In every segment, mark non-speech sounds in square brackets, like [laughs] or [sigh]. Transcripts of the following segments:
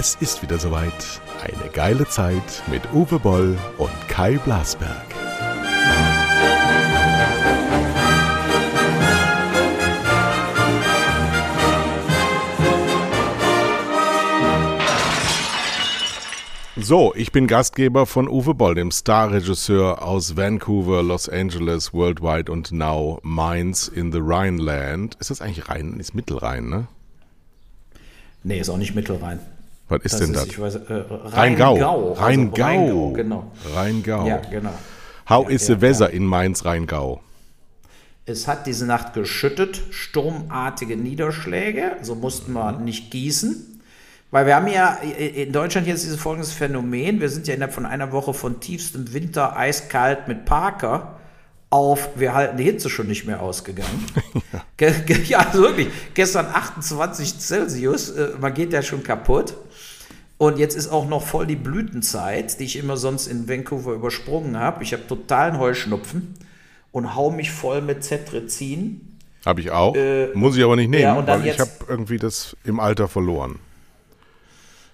Es ist wieder soweit. Eine geile Zeit mit Uwe Boll und Kai Blasberg. So, ich bin Gastgeber von Uwe Boll, dem Starregisseur aus Vancouver, Los Angeles, Worldwide und now Mainz in the Rhineland. Ist das eigentlich Rhein? Ist Mittelrhein, ne? Nee, ist auch nicht Mittelrhein. Was ist das denn das? Ich weiß, äh, Rheingau. Rheingau. Also Rheingau. Rheingau, genau. Rheingau. Ja, genau. How Ja, is ja, the weather in Mainz-Rheingau? Es hat diese Nacht geschüttet, sturmartige Niederschläge, so mussten wir nicht gießen. Weil wir haben ja in Deutschland jetzt dieses folgendes Phänomen, wir sind ja innerhalb von einer Woche von tiefstem Winter eiskalt mit Parker auf, wir halten die Hitze schon nicht mehr ausgegangen. [laughs] ja. ja, also wirklich, gestern 28 Celsius, äh, man geht ja schon kaputt. Und jetzt ist auch noch voll die Blütenzeit, die ich immer sonst in Vancouver übersprungen habe. Ich habe totalen Heuschnupfen und hau mich voll mit Cetrizin. Habe ich auch. Äh, Muss ich aber nicht nehmen, ja, weil ich habe irgendwie das im Alter verloren.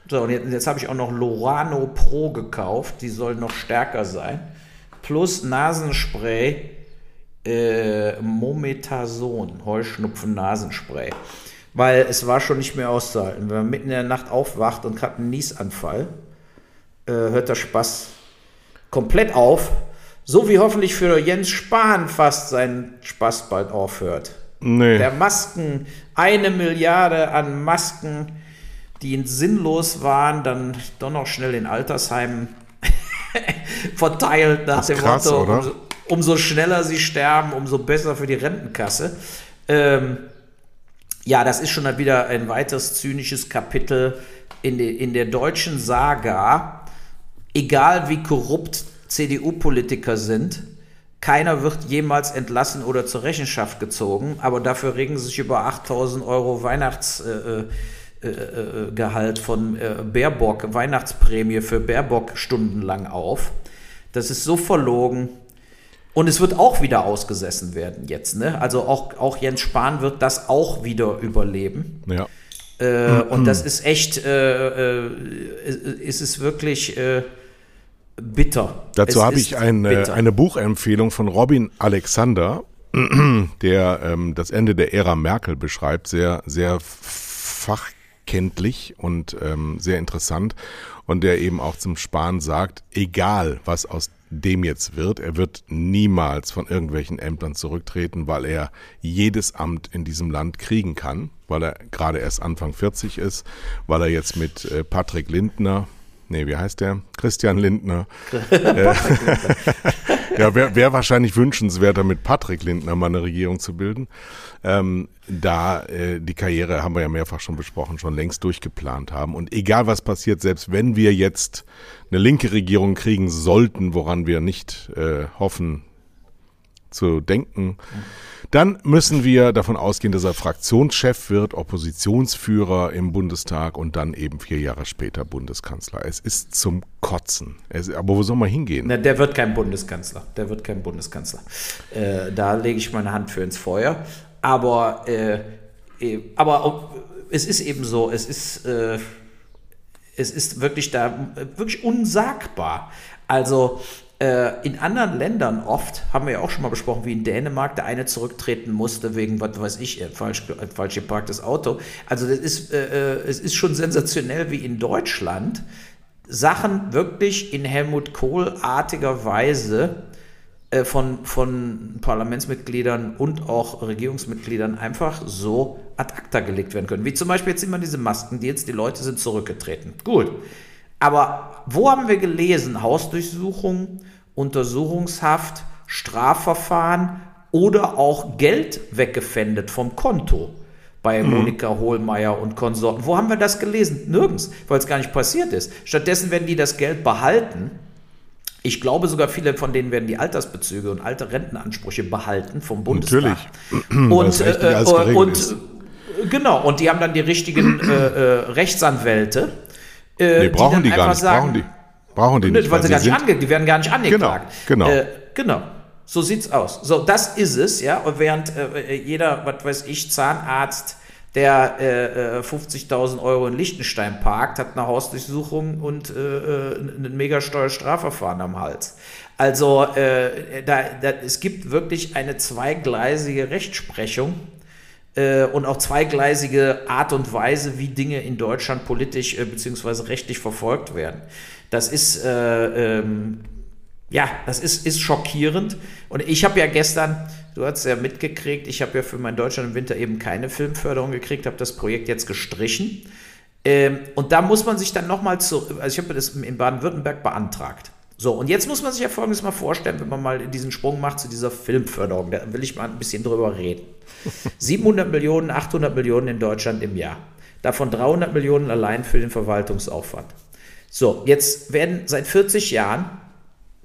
So, und jetzt, jetzt habe ich auch noch Lorano Pro gekauft, die soll noch stärker sein. Plus Nasenspray äh, Mometason, Heuschnupfen-Nasenspray. Weil es war schon nicht mehr auszuhalten. Wenn man mitten in der Nacht aufwacht und hat einen Niesanfall, äh, hört der Spaß komplett auf. So wie hoffentlich für Jens Spahn fast sein Spaß bald aufhört. Nee. Der Masken, eine Milliarde an Masken, die sinnlos waren, dann doch noch schnell in Altersheimen [laughs] verteilt nach dem krass, Motto, umso, umso schneller sie sterben, umso besser für die Rentenkasse. Ähm, ja, das ist schon wieder ein weiteres zynisches Kapitel in, de, in der deutschen Saga. Egal wie korrupt CDU-Politiker sind, keiner wird jemals entlassen oder zur Rechenschaft gezogen, aber dafür regen sie sich über 8000 Euro Weihnachtsgehalt äh, äh, äh, Gehalt von äh, Baerbock, Weihnachtsprämie für Baerbock stundenlang auf. Das ist so verlogen. Und es wird auch wieder ausgesessen werden jetzt. Ne? Also auch, auch Jens Spahn wird das auch wieder überleben. Ja. Äh, und das ist echt, äh, äh, ist es wirklich äh, bitter. Dazu habe ich eine, bitter. eine Buchempfehlung von Robin Alexander, [clears throat] der ähm, das Ende der Ära Merkel beschreibt, sehr, sehr fachkenntlich und ähm, sehr interessant. Und der eben auch zum Spahn sagt, egal was aus dem jetzt wird, er wird niemals von irgendwelchen Ämtern zurücktreten, weil er jedes Amt in diesem Land kriegen kann, weil er gerade erst Anfang 40 ist, weil er jetzt mit äh, Patrick Lindner, nee, wie heißt der? Christian Lindner, [laughs] ja, wäre wär wahrscheinlich wünschenswerter, mit Patrick Lindner mal eine Regierung zu bilden. Ähm, da äh, die Karriere, haben wir ja mehrfach schon besprochen, schon längst durchgeplant haben. Und egal was passiert, selbst wenn wir jetzt eine linke Regierung kriegen sollten, woran wir nicht äh, hoffen zu denken, dann müssen wir davon ausgehen, dass er Fraktionschef wird, Oppositionsführer im Bundestag und dann eben vier Jahre später Bundeskanzler. Es ist zum Kotzen. Es, aber wo soll man hingehen? Na, der wird kein Bundeskanzler. Der wird kein Bundeskanzler. Äh, da lege ich meine Hand für ins Feuer. Aber, äh, äh, aber auch, es ist eben so, es ist, äh, es ist wirklich da äh, wirklich unsagbar. Also in anderen Ländern oft, haben wir ja auch schon mal besprochen, wie in Dänemark, der eine zurücktreten musste wegen, was weiß ich, äh, falsch, äh, falsch geparktes Auto. Also das ist, äh, äh, es ist schon sensationell wie in Deutschland. Sachen wirklich in Helmut Kohl-artiger Weise äh, von, von Parlamentsmitgliedern und auch Regierungsmitgliedern einfach so ad acta gelegt werden können. Wie zum Beispiel jetzt immer diese Maskendeals, die Leute sind zurückgetreten. Gut. Aber wo haben wir gelesen? Hausdurchsuchung, Untersuchungshaft, Strafverfahren oder auch Geld weggefändet vom Konto bei Monika Hohlmeier und Konsorten. Wo haben wir das gelesen? Nirgends, weil es gar nicht passiert ist. Stattdessen werden die das Geld behalten. Ich glaube sogar, viele von denen werden die Altersbezüge und alte Rentenansprüche behalten vom Bundestag. Natürlich, Und, äh, äh, und genau, und die haben dann die richtigen äh, äh, Rechtsanwälte. Äh, Nee, brauchen die, dann gar nicht. sagen, brauchen die, brauchen die nicht. weil sie gar nicht ange die werden gar nicht angeklagt. genau. Äh, genau. So sieht's aus. So, das ist es, ja. Und während äh, jeder, was weiß ich, Zahnarzt der äh, 50.000 äh, Euro in Liechtenstein parkt, hat eine Hausdurchsuchung und äh, äh ein Megasteuerstrafverfahren am Hals. Also äh, da, da, es gibt wirklich eine zweigleisige Rechtsprechung äh, und auch zweigleisige Art und Weise, wie Dinge in Deutschland politisch äh, bzw. rechtlich verfolgt werden. Das ist äh, ähm, ja, das ist, ist schockierend. Und ich habe ja gestern, du hast ja mitgekriegt, ich habe ja für mein Deutschland im Winter eben keine Filmförderung gekriegt, habe das Projekt jetzt gestrichen. Ähm, und da muss man sich dann nochmal zu, also ich habe das in Baden-Württemberg beantragt. So, und jetzt muss man sich ja Folgendes mal vorstellen, wenn man mal diesen Sprung macht zu dieser Filmförderung. Da will ich mal ein bisschen drüber reden. [laughs] 700 Millionen, 800 Millionen in Deutschland im Jahr. Davon 300 Millionen allein für den Verwaltungsaufwand. So, jetzt werden seit 40 Jahren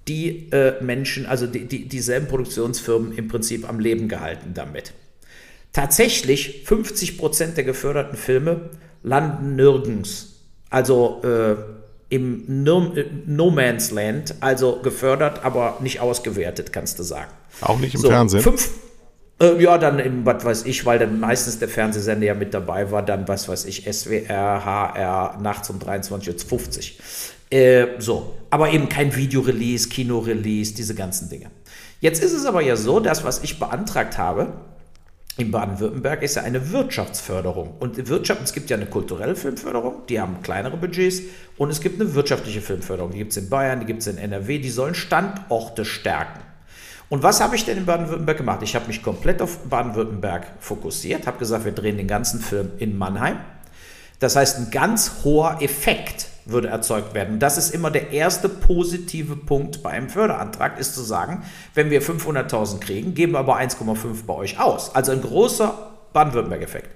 die äh, Menschen, also die, die, dieselben Produktionsfirmen im Prinzip am Leben gehalten damit. Tatsächlich 50 Prozent der geförderten Filme landen nirgends. Also äh, im no, no, Man's Land, also gefördert, aber nicht ausgewertet, kannst du sagen. Auch nicht im so, Fernsehen? Fünf, äh, ja, dann im, was weiß ich, weil dann meistens der Fernsehsender ja mit dabei war, dann, was weiß ich, SWR, HR, nachts um 23.50 Uhr. Äh, so, aber eben kein Videorelease, Kinorelease, diese ganzen Dinge. Jetzt ist es aber ja so, dass was ich beantragt habe in Baden-Württemberg ist ja eine Wirtschaftsförderung. Und Wirtschaft, es gibt ja eine kulturelle Filmförderung, die haben kleinere Budgets, und es gibt eine wirtschaftliche Filmförderung, die gibt es in Bayern, die gibt es in NRW, die sollen Standorte stärken. Und was habe ich denn in Baden-Württemberg gemacht? Ich habe mich komplett auf Baden-Württemberg fokussiert, habe gesagt, wir drehen den ganzen Film in Mannheim. Das heißt, ein ganz hoher Effekt würde erzeugt werden. Das ist immer der erste positive Punkt bei einem Förderantrag, ist zu sagen, wenn wir 500.000 kriegen, geben wir aber 1,5 bei euch aus. Also ein großer Baden-Württemberg-Effekt.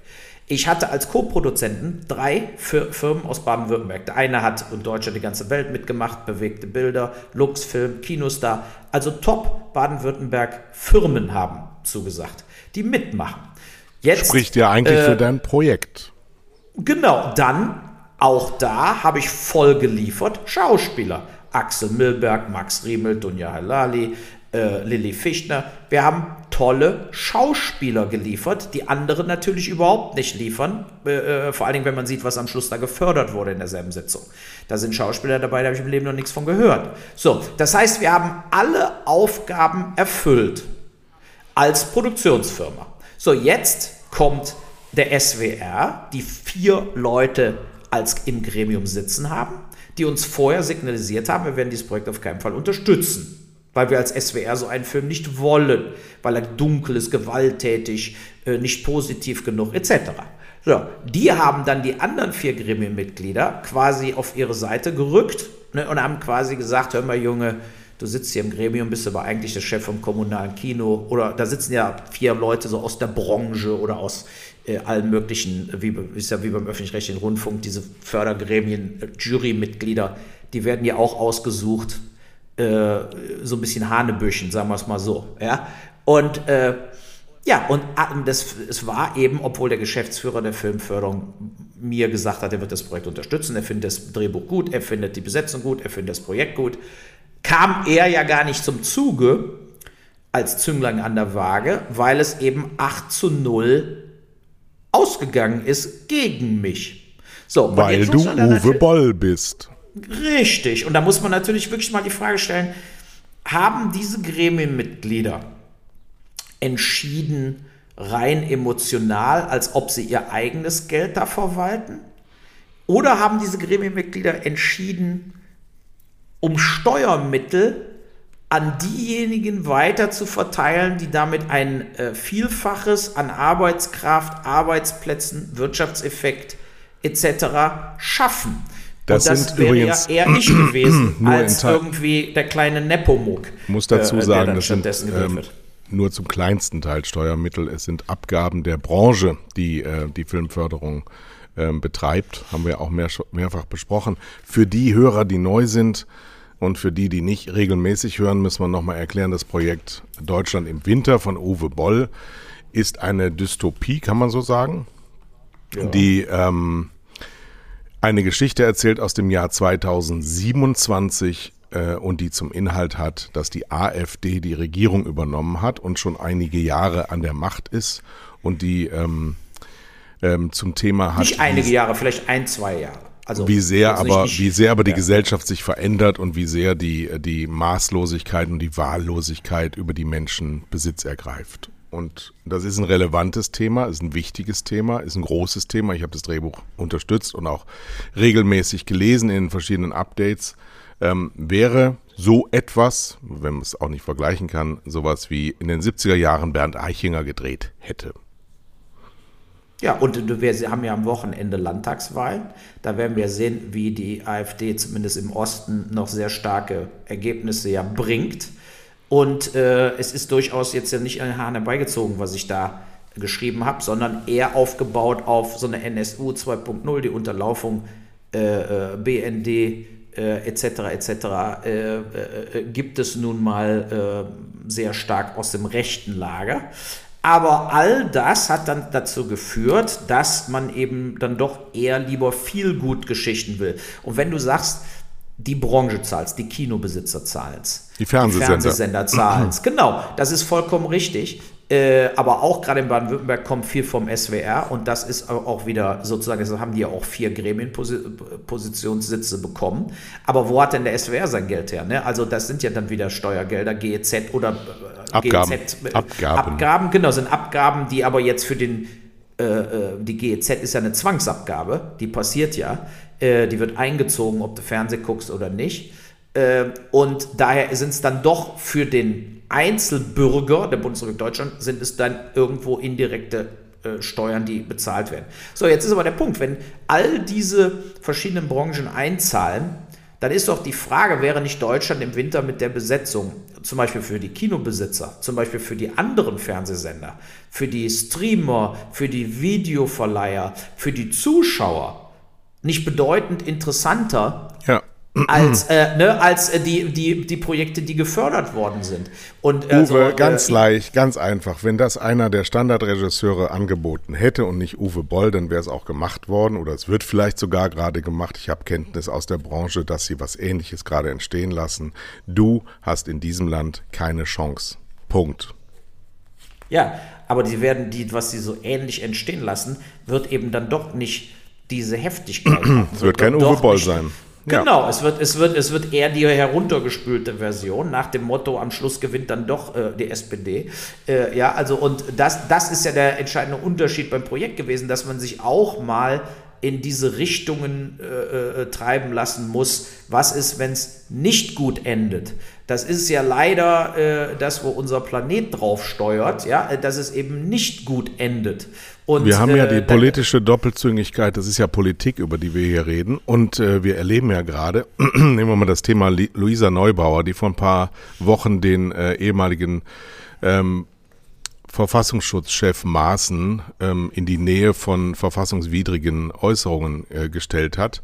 Ich hatte als Co-Produzenten drei Firmen aus Baden-Württemberg. Der eine hat in Deutschland die ganze Welt mitgemacht, bewegte Bilder, Luxfilm, Kinostar. Also top Baden-Württemberg Firmen haben zugesagt, die mitmachen. Jetzt, Spricht ja eigentlich äh, für dein Projekt. Genau, dann auch da habe ich voll geliefert Schauspieler. Axel Milberg, Max Riemel, Dunja Halali, äh, Lilly Fichtner. Wir haben tolle Schauspieler geliefert, die andere natürlich überhaupt nicht liefern. Äh, äh, vor allen Dingen, wenn man sieht, was am Schluss da gefördert wurde in derselben Sitzung. Da sind Schauspieler dabei, da habe ich im Leben noch nichts von gehört. So, das heißt, wir haben alle Aufgaben erfüllt als Produktionsfirma. So, jetzt kommt der SWR, die vier Leute als im Gremium sitzen haben, die uns vorher signalisiert haben, wir werden dieses Projekt auf keinen Fall unterstützen. Weil wir als SWR so einen Film nicht wollen, weil er dunkel ist, gewalttätig, äh, nicht positiv genug, etc. So, die haben dann die anderen vier Gremienmitglieder quasi auf ihre Seite gerückt ne, und haben quasi gesagt, hör mal Junge, du sitzt hier im Gremium, bist aber eigentlich der Chef vom kommunalen Kino oder da sitzen ja vier Leute so aus der Branche oder aus äh, allen möglichen, wie ist ja wie beim öffentlich-rechtlichen Rundfunk, diese Fördergremien, äh, Jurymitglieder, die werden ja auch ausgesucht, äh, so ein bisschen Hanebüchen, sagen wir es mal so. Ja? Und äh, ja, und ah, das, es war eben, obwohl der Geschäftsführer der Filmförderung mir gesagt hat, er wird das Projekt unterstützen, er findet das Drehbuch gut, er findet die Besetzung gut, er findet das Projekt gut, kam er ja gar nicht zum Zuge als Zünglein an der Waage, weil es eben 8 zu 0 ausgegangen ist gegen mich. So, Weil du Uwe Boll bist. Richtig. Und da muss man natürlich wirklich mal die Frage stellen, haben diese Gremienmitglieder entschieden rein emotional, als ob sie ihr eigenes Geld da verwalten? Oder haben diese Gremienmitglieder entschieden, um Steuermittel an diejenigen weiter zu verteilen, die damit ein äh, Vielfaches an Arbeitskraft, Arbeitsplätzen, Wirtschaftseffekt etc. schaffen. Das, das sind wäre übrigens ja eher ich [clears throat] gewesen, als irgendwie der kleine Nepomuk. Muss dazu äh, sagen, das sind ähm, nur zum kleinsten Teil Steuermittel. Es sind Abgaben der Branche, die äh, die Filmförderung äh, betreibt. Haben wir auch mehr, mehrfach besprochen. Für die Hörer, die neu sind, und für die, die nicht regelmäßig hören, müssen wir nochmal erklären, das Projekt Deutschland im Winter von Uwe Boll ist eine Dystopie, kann man so sagen, ja. die ähm, eine Geschichte erzählt aus dem Jahr 2027 äh, und die zum Inhalt hat, dass die AfD die Regierung übernommen hat und schon einige Jahre an der Macht ist und die ähm, ähm, zum Thema hat. Nicht einige Jahre, vielleicht ein, zwei Jahre. Also wie sehr aber, nicht, wie sehr aber die ja. Gesellschaft sich verändert und wie sehr die, die Maßlosigkeit und die Wahllosigkeit über die Menschen Besitz ergreift. Und das ist ein relevantes Thema, ist ein wichtiges Thema, ist ein großes Thema. Ich habe das Drehbuch unterstützt und auch regelmäßig gelesen in verschiedenen Updates. Ähm, wäre so etwas, wenn man es auch nicht vergleichen kann, sowas wie in den 70er Jahren Bernd Eichinger gedreht hätte. Ja, und wir haben ja am Wochenende Landtagswahlen. Da werden wir sehen, wie die AfD zumindest im Osten noch sehr starke Ergebnisse ja bringt. Und äh, es ist durchaus jetzt ja nicht an den Haaren herbeigezogen, was ich da geschrieben habe, sondern eher aufgebaut auf so eine NSU 2.0, die Unterlaufung äh, äh BND äh, etc. etc. Äh, äh, gibt es nun mal sehr stark aus dem rechten Lager. Aber all das hat dann dazu geführt, dass man eben dann doch eher lieber viel gut Geschichten will. Und wenn du sagst, die Branche zahlt die Kinobesitzer zahlen die Fernsehsender, die Fernsehsender zahlen [clears throat] genau, das ist vollkommen richtig. Äh, aber auch gerade in Baden-Württemberg kommt viel vom SWR und das ist auch wieder sozusagen, deshalb haben die ja auch vier Gremienpositionssitze bekommen. Aber wo hat denn der SWR sein Geld her? Ne? Also das sind ja dann wieder Steuergelder, GEZ oder äh, Abgaben. GEZ, äh, Abgaben. Abgaben, genau, sind Abgaben, die aber jetzt für den, die GEZ ist ja eine Zwangsabgabe, die passiert ja, die wird eingezogen, ob du Fernsehen guckst oder nicht. Äh, und daher sind es dann doch für den Einzelbürger der Bundesrepublik Deutschland sind es dann irgendwo indirekte äh, Steuern, die bezahlt werden. So, jetzt ist aber der Punkt, wenn all diese verschiedenen Branchen einzahlen, dann ist doch die Frage, wäre nicht Deutschland im Winter mit der Besetzung, zum Beispiel für die Kinobesitzer, zum Beispiel für die anderen Fernsehsender, für die Streamer, für die Videoverleiher, für die Zuschauer, nicht bedeutend interessanter, ja als, äh, ne, als äh, die, die, die Projekte, die gefördert worden sind. Und, äh, Uwe, so, äh, ganz leicht, ganz einfach. Wenn das einer der Standardregisseure angeboten hätte und nicht Uwe Boll, dann wäre es auch gemacht worden oder es wird vielleicht sogar gerade gemacht. Ich habe Kenntnis aus der Branche, dass sie was Ähnliches gerade entstehen lassen. Du hast in diesem Land keine Chance. Punkt. Ja, aber die werden, die, was sie so ähnlich entstehen lassen, wird eben dann doch nicht diese Heftigkeit. Es [clears throat] wird kein Uwe Boll sein. Genau, ja. es, wird, es, wird, es wird eher die heruntergespülte Version, nach dem Motto, am Schluss gewinnt dann doch äh, die SPD. Äh, ja, also und das, das ist ja der entscheidende Unterschied beim Projekt gewesen, dass man sich auch mal in diese Richtungen äh, äh treiben lassen muss. Was ist, wenn es nicht gut endet? Das ist ja leider äh, das, wo unser Planet drauf steuert, ja, dass es eben nicht gut endet. Und, wir haben ja die äh, politische Doppelzüngigkeit, das ist ja Politik, über die wir hier reden. Und äh, wir erleben ja gerade, [clears throat] nehmen wir mal das Thema Luisa Neubauer, die vor ein paar Wochen den äh, ehemaligen ähm, Verfassungsschutzchef Maaßen ähm, in die Nähe von verfassungswidrigen Äußerungen äh, gestellt hat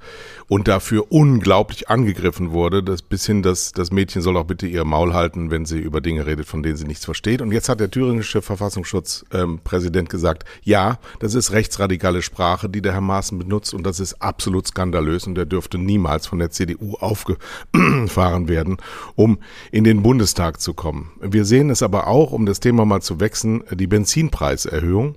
und dafür unglaublich angegriffen wurde, dass bis hin, dass das Mädchen soll auch bitte ihr Maul halten, wenn sie über Dinge redet, von denen sie nichts versteht. Und jetzt hat der thüringische Verfassungsschutzpräsident ähm, gesagt, ja, das ist rechtsradikale Sprache, die der Herr Maaßen benutzt und das ist absolut skandalös und der dürfte niemals von der CDU aufgefahren werden, um in den Bundestag zu kommen. Wir sehen es aber auch, um das Thema mal zu wechseln, die Benzinpreiserhöhung.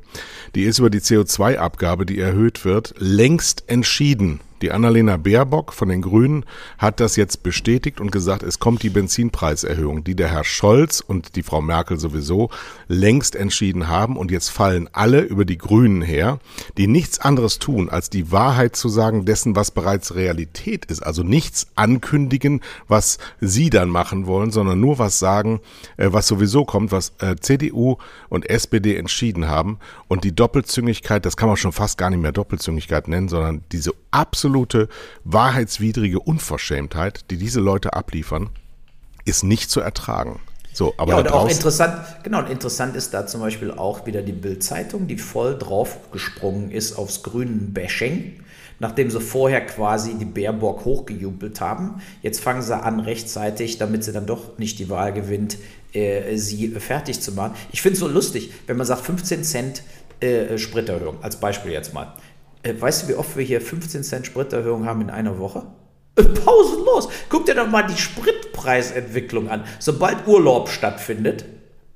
Die ist über die CO2-Abgabe, die erhöht wird, längst entschieden. Die Annalena Baerbock von den Grünen hat das jetzt bestätigt und gesagt, es kommt die Benzinpreiserhöhung, die der Herr Scholz und die Frau Merkel sowieso längst entschieden haben. Und jetzt fallen alle über die Grünen her, die nichts anderes tun, als die Wahrheit zu sagen dessen, was bereits Realität ist. Also nichts ankündigen, was sie dann machen wollen, sondern nur was sagen, äh, was sowieso kommt, was äh, CDU und SPD entschieden haben. Und die Doppelzüngigkeit, das kann man schon fast gar nicht mehr Doppelzüngigkeit nennen, sondern diese absolute absolute wahrheitswidrige Unverschämtheit, die diese Leute abliefern, ist nicht zu ertragen. So, aber ja, und auch interessant, genau, und interessant ist da zum Beispiel auch wieder die Bild-Zeitung, die voll draufgesprungen ist aufs grünen Bashing, nachdem sie vorher quasi die Baerbock hochgejubelt haben. Jetzt fangen sie an, rechtzeitig, damit sie dann doch nicht die Wahl gewinnt, äh, sie fertig zu machen. Ich finde es so lustig, wenn man sagt 15 Cent äh, Spriterhöhung, als Beispiel jetzt mal. Äh, weißt du, wie oft wir hier 15 Cent Spriterhöhung haben in einer Woche? Äh, pausenlos. Guck dir doch mal die Spritpreisentwicklung an. Sobald Urlaub stattfindet,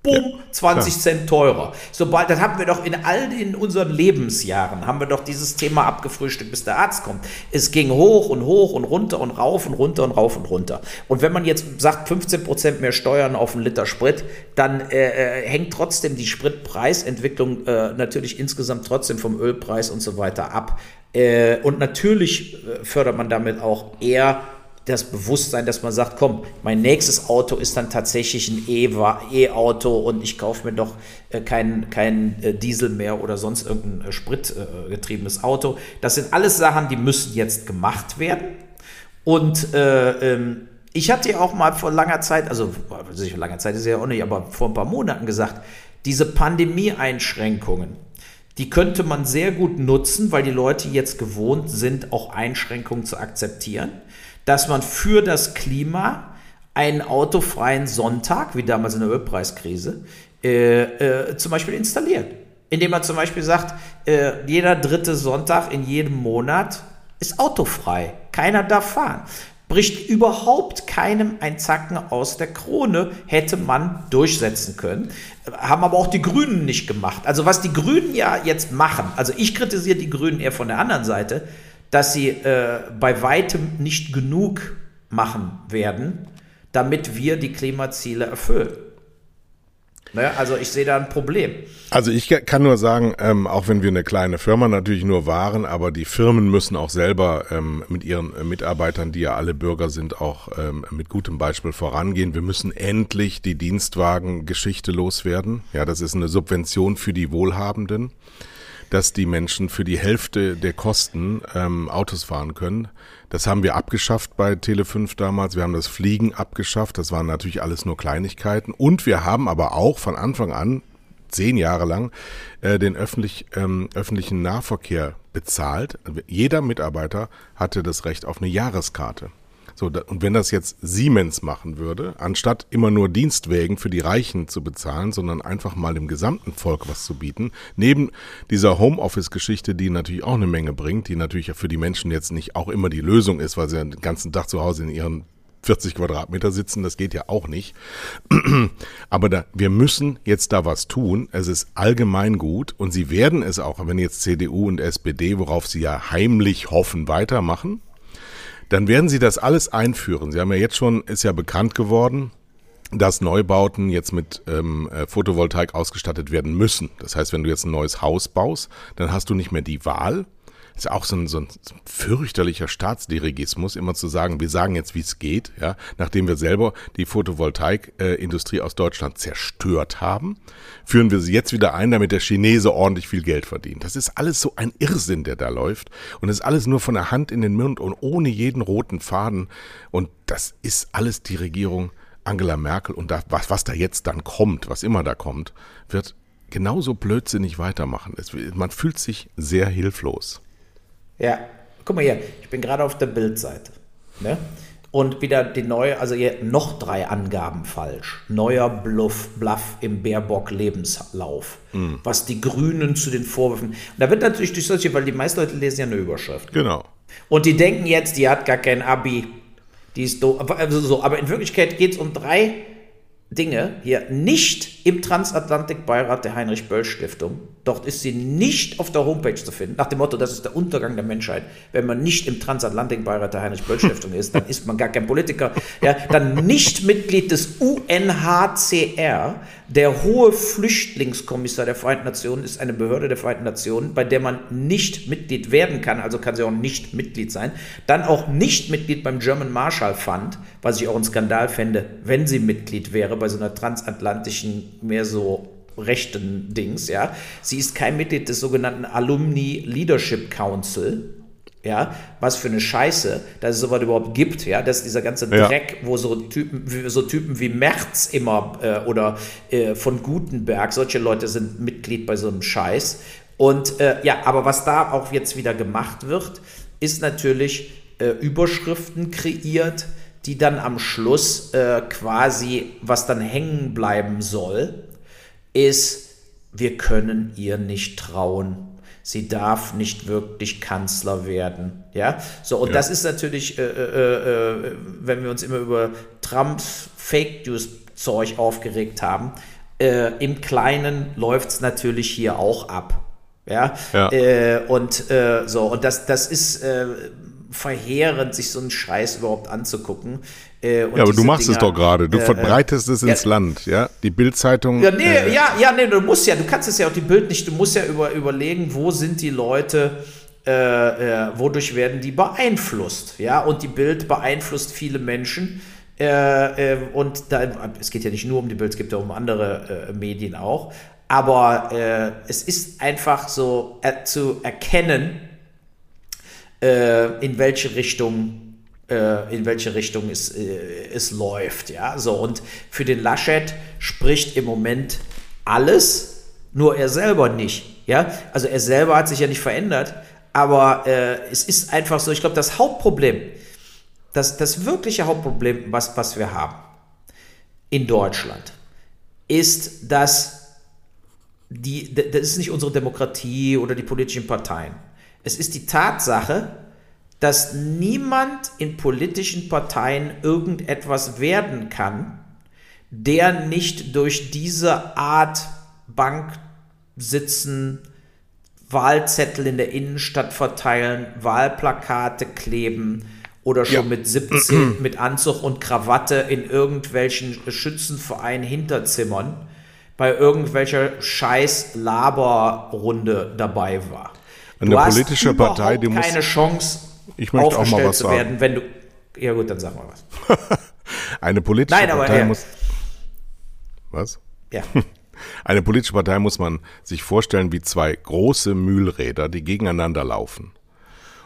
bumm, 20 ja. Cent teurer. Sobald, das haben wir doch in all den unseren Lebensjahren, haben wir doch dieses Thema abgefrühstückt, bis der Arzt kommt. Es ging hoch und hoch und runter und rauf und runter und rauf und runter. Und wenn man jetzt sagt, 15 Prozent mehr Steuern auf einen Liter Sprit, dann äh, äh, hängt trotzdem die Spritpreisentwicklung äh, natürlich insgesamt trotzdem vom Ölpreis und so weiter ab. Äh, und natürlich äh, fördert man damit auch eher das Bewusstsein, dass man sagt, komm, mein nächstes Auto ist dann tatsächlich ein E-Auto und ich kaufe mir doch äh, kein, kein äh, Diesel mehr oder sonst irgendein äh, spritgetriebenes Auto. Das sind alles Sachen, die müssen jetzt gemacht werden. Und äh, ähm, ich hatte ja auch mal vor langer Zeit, also sicher langer Zeit ist ja auch nicht, aber vor ein paar Monaten gesagt, diese Pandemie-Einschränkungen, die könnte man sehr gut nutzen, weil die Leute jetzt gewohnt sind, auch Einschränkungen zu akzeptieren dass man für das Klima einen autofreien Sonntag, wie damals in der Ölpreiskrise, äh, äh, zum Beispiel installiert. Indem man zum Beispiel sagt, äh, jeder dritte Sonntag in jedem Monat ist autofrei. Keiner darf fahren. Bricht überhaupt keinem ein Zacken aus der Krone, hätte man durchsetzen können. Haben aber auch die Grünen nicht gemacht. Also was die Grünen ja jetzt machen, also ich kritisiere die Grünen eher von der anderen Seite, dass sie äh, bei weitem nicht genug machen werden, damit wir die Klimaziele erfüllen. Ne? Also ich sehe da ein Problem. Also ich kann nur sagen, ähm, auch wenn wir eine kleine Firma natürlich nur waren, aber die Firmen müssen auch selber ähm, mit ihren äh, Mitarbeitern, die ja alle Bürger sind, auch ähm, mit gutem Beispiel vorangehen. Wir müssen endlich die Dienstwagengeschichte loswerden. Ja, das ist eine Subvention für die Wohlhabenden dass die Menschen für die Hälfte der Kosten ähm, Autos fahren können. Das haben wir abgeschafft bei Tele5 damals. Wir haben das Fliegen abgeschafft. Das waren natürlich alles nur Kleinigkeiten. Und wir haben aber auch von Anfang an zehn Jahre lang äh, den öffentlich, ähm, öffentlichen Nahverkehr bezahlt. Jeder Mitarbeiter hatte das Recht auf eine Jahreskarte. So, und wenn das jetzt Siemens machen würde, anstatt immer nur Dienstwägen für die Reichen zu bezahlen, sondern einfach mal dem gesamten Volk was zu bieten, neben dieser Homeoffice-Geschichte, die natürlich auch eine Menge bringt, die natürlich für die Menschen jetzt nicht auch immer die Lösung ist, weil sie den ganzen Tag zu Hause in ihren 40 Quadratmeter sitzen, das geht ja auch nicht. [clears throat] Aber da, wir müssen jetzt da was tun. Es ist allgemein gut und sie werden es auch, wenn jetzt CDU und SPD, worauf sie ja heimlich hoffen, weitermachen, dann werden Sie das alles einführen. Sie haben ja jetzt schon, ist ja bekannt geworden, dass Neubauten jetzt mit ähm, äh, Photovoltaik ausgestattet werden müssen. Das heißt, wenn du jetzt ein neues Haus baust, dann hast du nicht mehr die Wahl, ist auch so ein, so ein fürchterlicher Staatsdirigismus, immer zu sagen, wir sagen jetzt, wie es geht, ja, nachdem wir selber die Photovoltaikindustrie aus Deutschland zerstört haben, führen wir sie jetzt wieder ein, damit der Chinese ordentlich viel Geld verdient. Das ist alles so ein Irrsinn, der da läuft. Und es ist alles nur von der Hand in den Mund und ohne jeden roten Faden. Und das ist alles die Regierung Angela Merkel. Und das, was, was da jetzt dann kommt, was immer da kommt, wird genauso blödsinnig weitermachen. Es, man fühlt sich sehr hilflos. Ja, guck mal hier, ich bin gerade auf der Bildseite. Ne? Und wieder die neue, also hier noch drei Angaben falsch. Neuer Bluff, Bluff im Baerbock-Lebenslauf. Mhm. Was die Grünen zu den Vorwürfen. Und da wird natürlich durch solche, weil die meisten Leute lesen ja eine Überschrift. Genau. Und die denken jetzt, die hat gar kein Abi. Die ist doof. Also so, aber in Wirklichkeit geht es um drei Dinge hier nicht im Transatlantikbeirat der Heinrich-Böll-Stiftung. Dort ist sie nicht auf der Homepage zu finden, nach dem Motto, das ist der Untergang der Menschheit. Wenn man nicht im Transatlantikbeirat der Heinrich-Böll-Stiftung ist, dann ist man gar kein Politiker. Ja, dann nicht Mitglied des UNHCR, der hohe Flüchtlingskommissar der Vereinten Nationen ist eine Behörde der Vereinten Nationen, bei der man nicht Mitglied werden kann, also kann sie auch nicht Mitglied sein. Dann auch nicht Mitglied beim German Marshall Fund, was ich auch ein Skandal fände, wenn sie Mitglied wäre bei so einer transatlantischen, mehr so rechten Dings, ja. Sie ist kein Mitglied des sogenannten Alumni Leadership Council, ja, was für eine Scheiße, dass es sowas überhaupt gibt, ja, dass dieser ganze Dreck, ja. wo so Typen, so Typen wie Merz immer äh, oder äh, von Gutenberg, solche Leute sind Mitglied bei so einem Scheiß. Und äh, ja, aber was da auch jetzt wieder gemacht wird, ist natürlich äh, Überschriften kreiert, die dann am Schluss äh, quasi, was dann hängen bleiben soll, ist, wir können ihr nicht trauen sie darf nicht wirklich Kanzler werden. Ja, so und ja. das ist natürlich, äh, äh, äh, wenn wir uns immer über Trumps Fake News Zeug aufgeregt haben, Äh, Im Kleinen läuft es natürlich hier auch ab. Ja, Ja. Äh, und äh, so, und das, das ist äh, verheerend, sich so einen Scheiß überhaupt anzugucken. Äh, Ja, aber du machst es Dinger, doch gerade. Du äh, verbreitest es ins ja. Land, ja? Die Bildzeitung. Ja, nee, äh, ja, ja, nee, du musst ja, du kannst es ja auch die Bild nicht, du musst ja über, überlegen, wo sind die Leute, äh, äh, wodurch werden die beeinflusst, ja, und die Bild beeinflusst viele Menschen. Äh, äh, und da, es geht ja nicht nur um die Bild, es gibt ja um andere äh, Medien auch. Aber äh, es ist einfach so äh, zu erkennen, äh, in welche Richtung äh, in welche Richtung es, äh, es läuft. Ja? So, und für den Laschet spricht im Moment alles, nur er selber nicht. Ja? Also er selber hat sich ja nicht verändert, aber äh, es ist einfach so, ich glaube, das Hauptproblem, das, das wirkliche Hauptproblem, was, was wir haben in Deutschland, ist, dass die, das ist nicht unsere Demokratie oder die politischen Parteien. Es ist die Tatsache, dass niemand in politischen Parteien irgendetwas werden kann, der nicht durch diese Art Bank sitzen, Wahlzettel in der Innenstadt verteilen, Wahlplakate kleben oder schon Ja. mit 17 [clears throat] mit Anzug und Krawatte in irgendwelchen Schützenvereinen Hinterzimmern bei irgendwelcher scheiß Laberrunde dabei war. Eine du hast politische überhaupt Partei, die muss- keine Chance, Ich möchte auch mal aufgestellt was zu sagen. werden, wenn du. Ja gut, dann sag mal was. [laughs] Eine politische Nein, aber Partei ja. muss. Was? Ja. [laughs] Eine politische Partei muss man sich vorstellen wie zwei große Mühlräder, die gegeneinander laufen.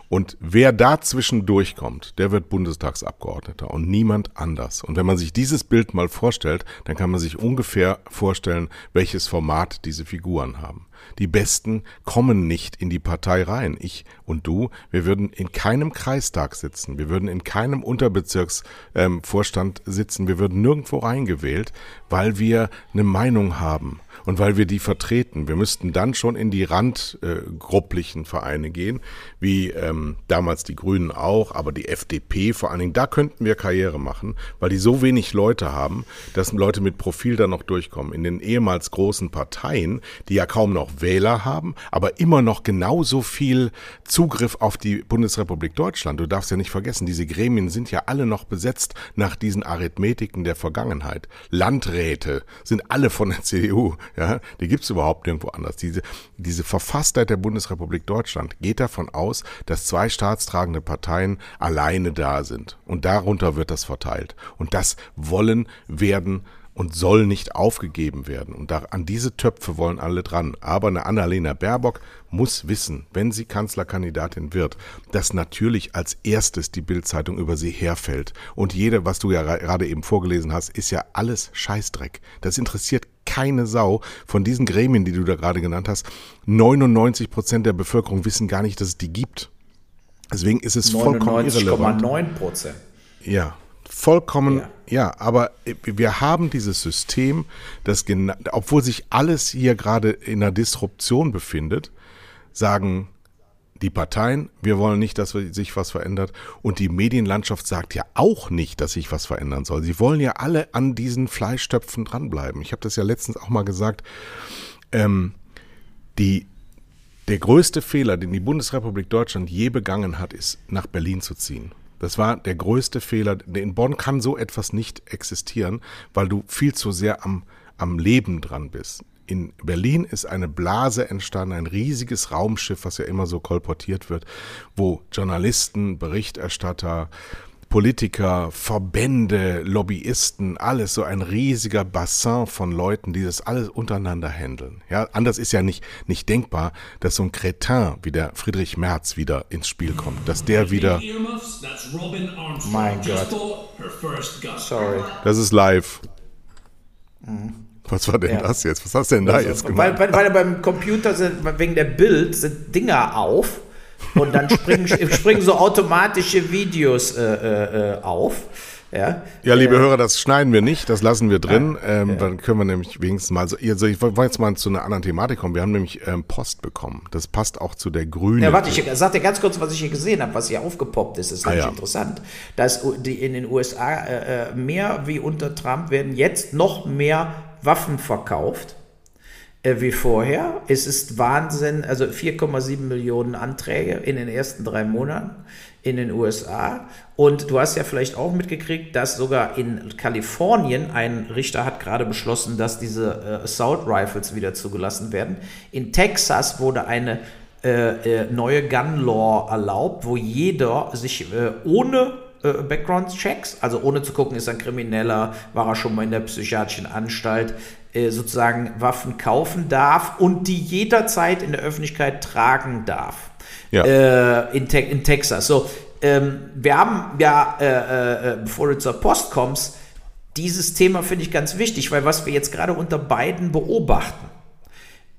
Und wer dazwischen durchkommt, der wird Bundestagsabgeordneter und niemand anders. Und wenn man sich dieses Bild mal vorstellt, dann kann man sich ungefähr vorstellen, welches Format diese Figuren haben. Die Besten kommen nicht in die Partei rein. Ich und du, wir würden in keinem Kreistag sitzen, wir würden in keinem Unterbezirksvorstand ähm, sitzen, wir würden nirgendwo reingewählt, weil wir eine Meinung haben und weil wir die vertreten. Wir müssten dann schon in die randgrupplichen Vereine gehen, wie ähm, damals die Grünen auch, aber die FDP vor allen Dingen. Da könnten wir Karriere machen, weil die so wenig Leute haben, dass Leute mit Profil da noch durchkommen. In den ehemals großen Parteien, die ja kaum noch Wähler haben, aber immer noch genauso viel Zugriff auf die Bundesrepublik Deutschland. Du darfst ja nicht vergessen, diese Gremien sind ja alle noch besetzt nach diesen Arithmetiken der Vergangenheit. Landräte sind alle von der [laughs] CDU. Ja, die gibt's überhaupt nirgendwo anders. Diese, diese Verfasstheit der Bundesrepublik Deutschland geht davon aus, dass zwei staatstragende Parteien alleine da sind. Und darunter wird das verteilt. Und das wollen, werden und soll nicht aufgegeben werden. Und da, an diese Töpfe wollen alle dran. Aber eine Annalena Baerbock muss wissen, wenn sie Kanzlerkandidatin wird, dass natürlich als erstes die Bildzeitung über sie herfällt. Und jede, was du ja ra- gerade eben vorgelesen hast, ist ja alles Scheißdreck. Das interessiert keine Sau von diesen Gremien, die du da gerade genannt hast. 99 Prozent der Bevölkerung wissen gar nicht, dass es die gibt. Deswegen ist es vollkommen irrelevant. 99,9 Prozent. Ja, vollkommen, Ja. ja. aber wir haben dieses System, das, gena- obwohl sich alles hier gerade in einer Disruption befindet, sagen die Parteien, wir wollen nicht, dass sich was verändert. Und die Medienlandschaft sagt ja auch nicht, dass sich was verändern soll. Sie wollen ja alle an diesen Fleischtöpfen dranbleiben. Ich habe das ja letztens auch mal gesagt. Ähm, die, der größte Fehler, den die Bundesrepublik Deutschland je begangen hat, ist, nach Berlin zu ziehen. Das war der größte Fehler. In Bonn kann so etwas nicht existieren, weil du viel zu sehr am, am Leben dran bist. In Berlin ist eine Blase entstanden, ein riesiges Raumschiff, was ja immer so kolportiert wird, wo Journalisten, Berichterstatter, Politiker, Verbände, Lobbyisten, alles so ein riesiger Bassin von Leuten, die das alles untereinander handeln. Ja, anders ist ja nicht, nicht denkbar, dass so ein Cretin wie der Friedrich Merz wieder ins Spiel kommt, dass der wieder. Mein Gott. bought her first gun. Sorry. das ist live. Was war denn Mhm. Ja. das jetzt? Was hast du denn da jetzt Weil, gemacht? weil, weil beim Computer sind, wegen der Bild, sind Dinger auf und dann springen, springen so automatische Videos äh, äh, äh, auf. Ja, Ja, liebe Hörer, das schneiden wir nicht, das lassen wir drin. ähm, Dann können wir nämlich wenigstens mal so. Also ich wollte jetzt mal zu einer anderen Thematik kommen. Wir haben nämlich ähm, Post bekommen. Das passt auch zu der Grünen. Ja, warte, ich sag dir ganz kurz, was ich hier gesehen habe, was hier aufgepoppt ist. Das ist Ah, ja. interessant. Dass die in den USA äh, äh, mehr wie unter Trump werden jetzt noch mehr Waffen verkauft äh, wie vorher. Es ist Wahnsinn, also 4,7 Millionen Anträge in den ersten drei Monaten in den USA. Und du hast ja vielleicht auch mitgekriegt, dass sogar in Kalifornien ein Richter hat gerade beschlossen, dass diese äh, Assault Rifles wieder zugelassen werden. In Texas wurde eine äh, äh neue Gun Law erlaubt, wo jeder sich äh, ohne äh, Background-Checks, also ohne zu gucken, ist er ein Krimineller, war er schon mal in der psychiatrischen Anstalt, äh, sozusagen Waffen kaufen darf und die jederzeit in der Öffentlichkeit tragen darf. Ja. Äh, in, Te in Texas. So, ähm, wir haben ja, äh, äh, äh, bevor du zur Post kommst, dieses Thema finde ich ganz wichtig, weil was wir jetzt gerade unter beiden beobachten,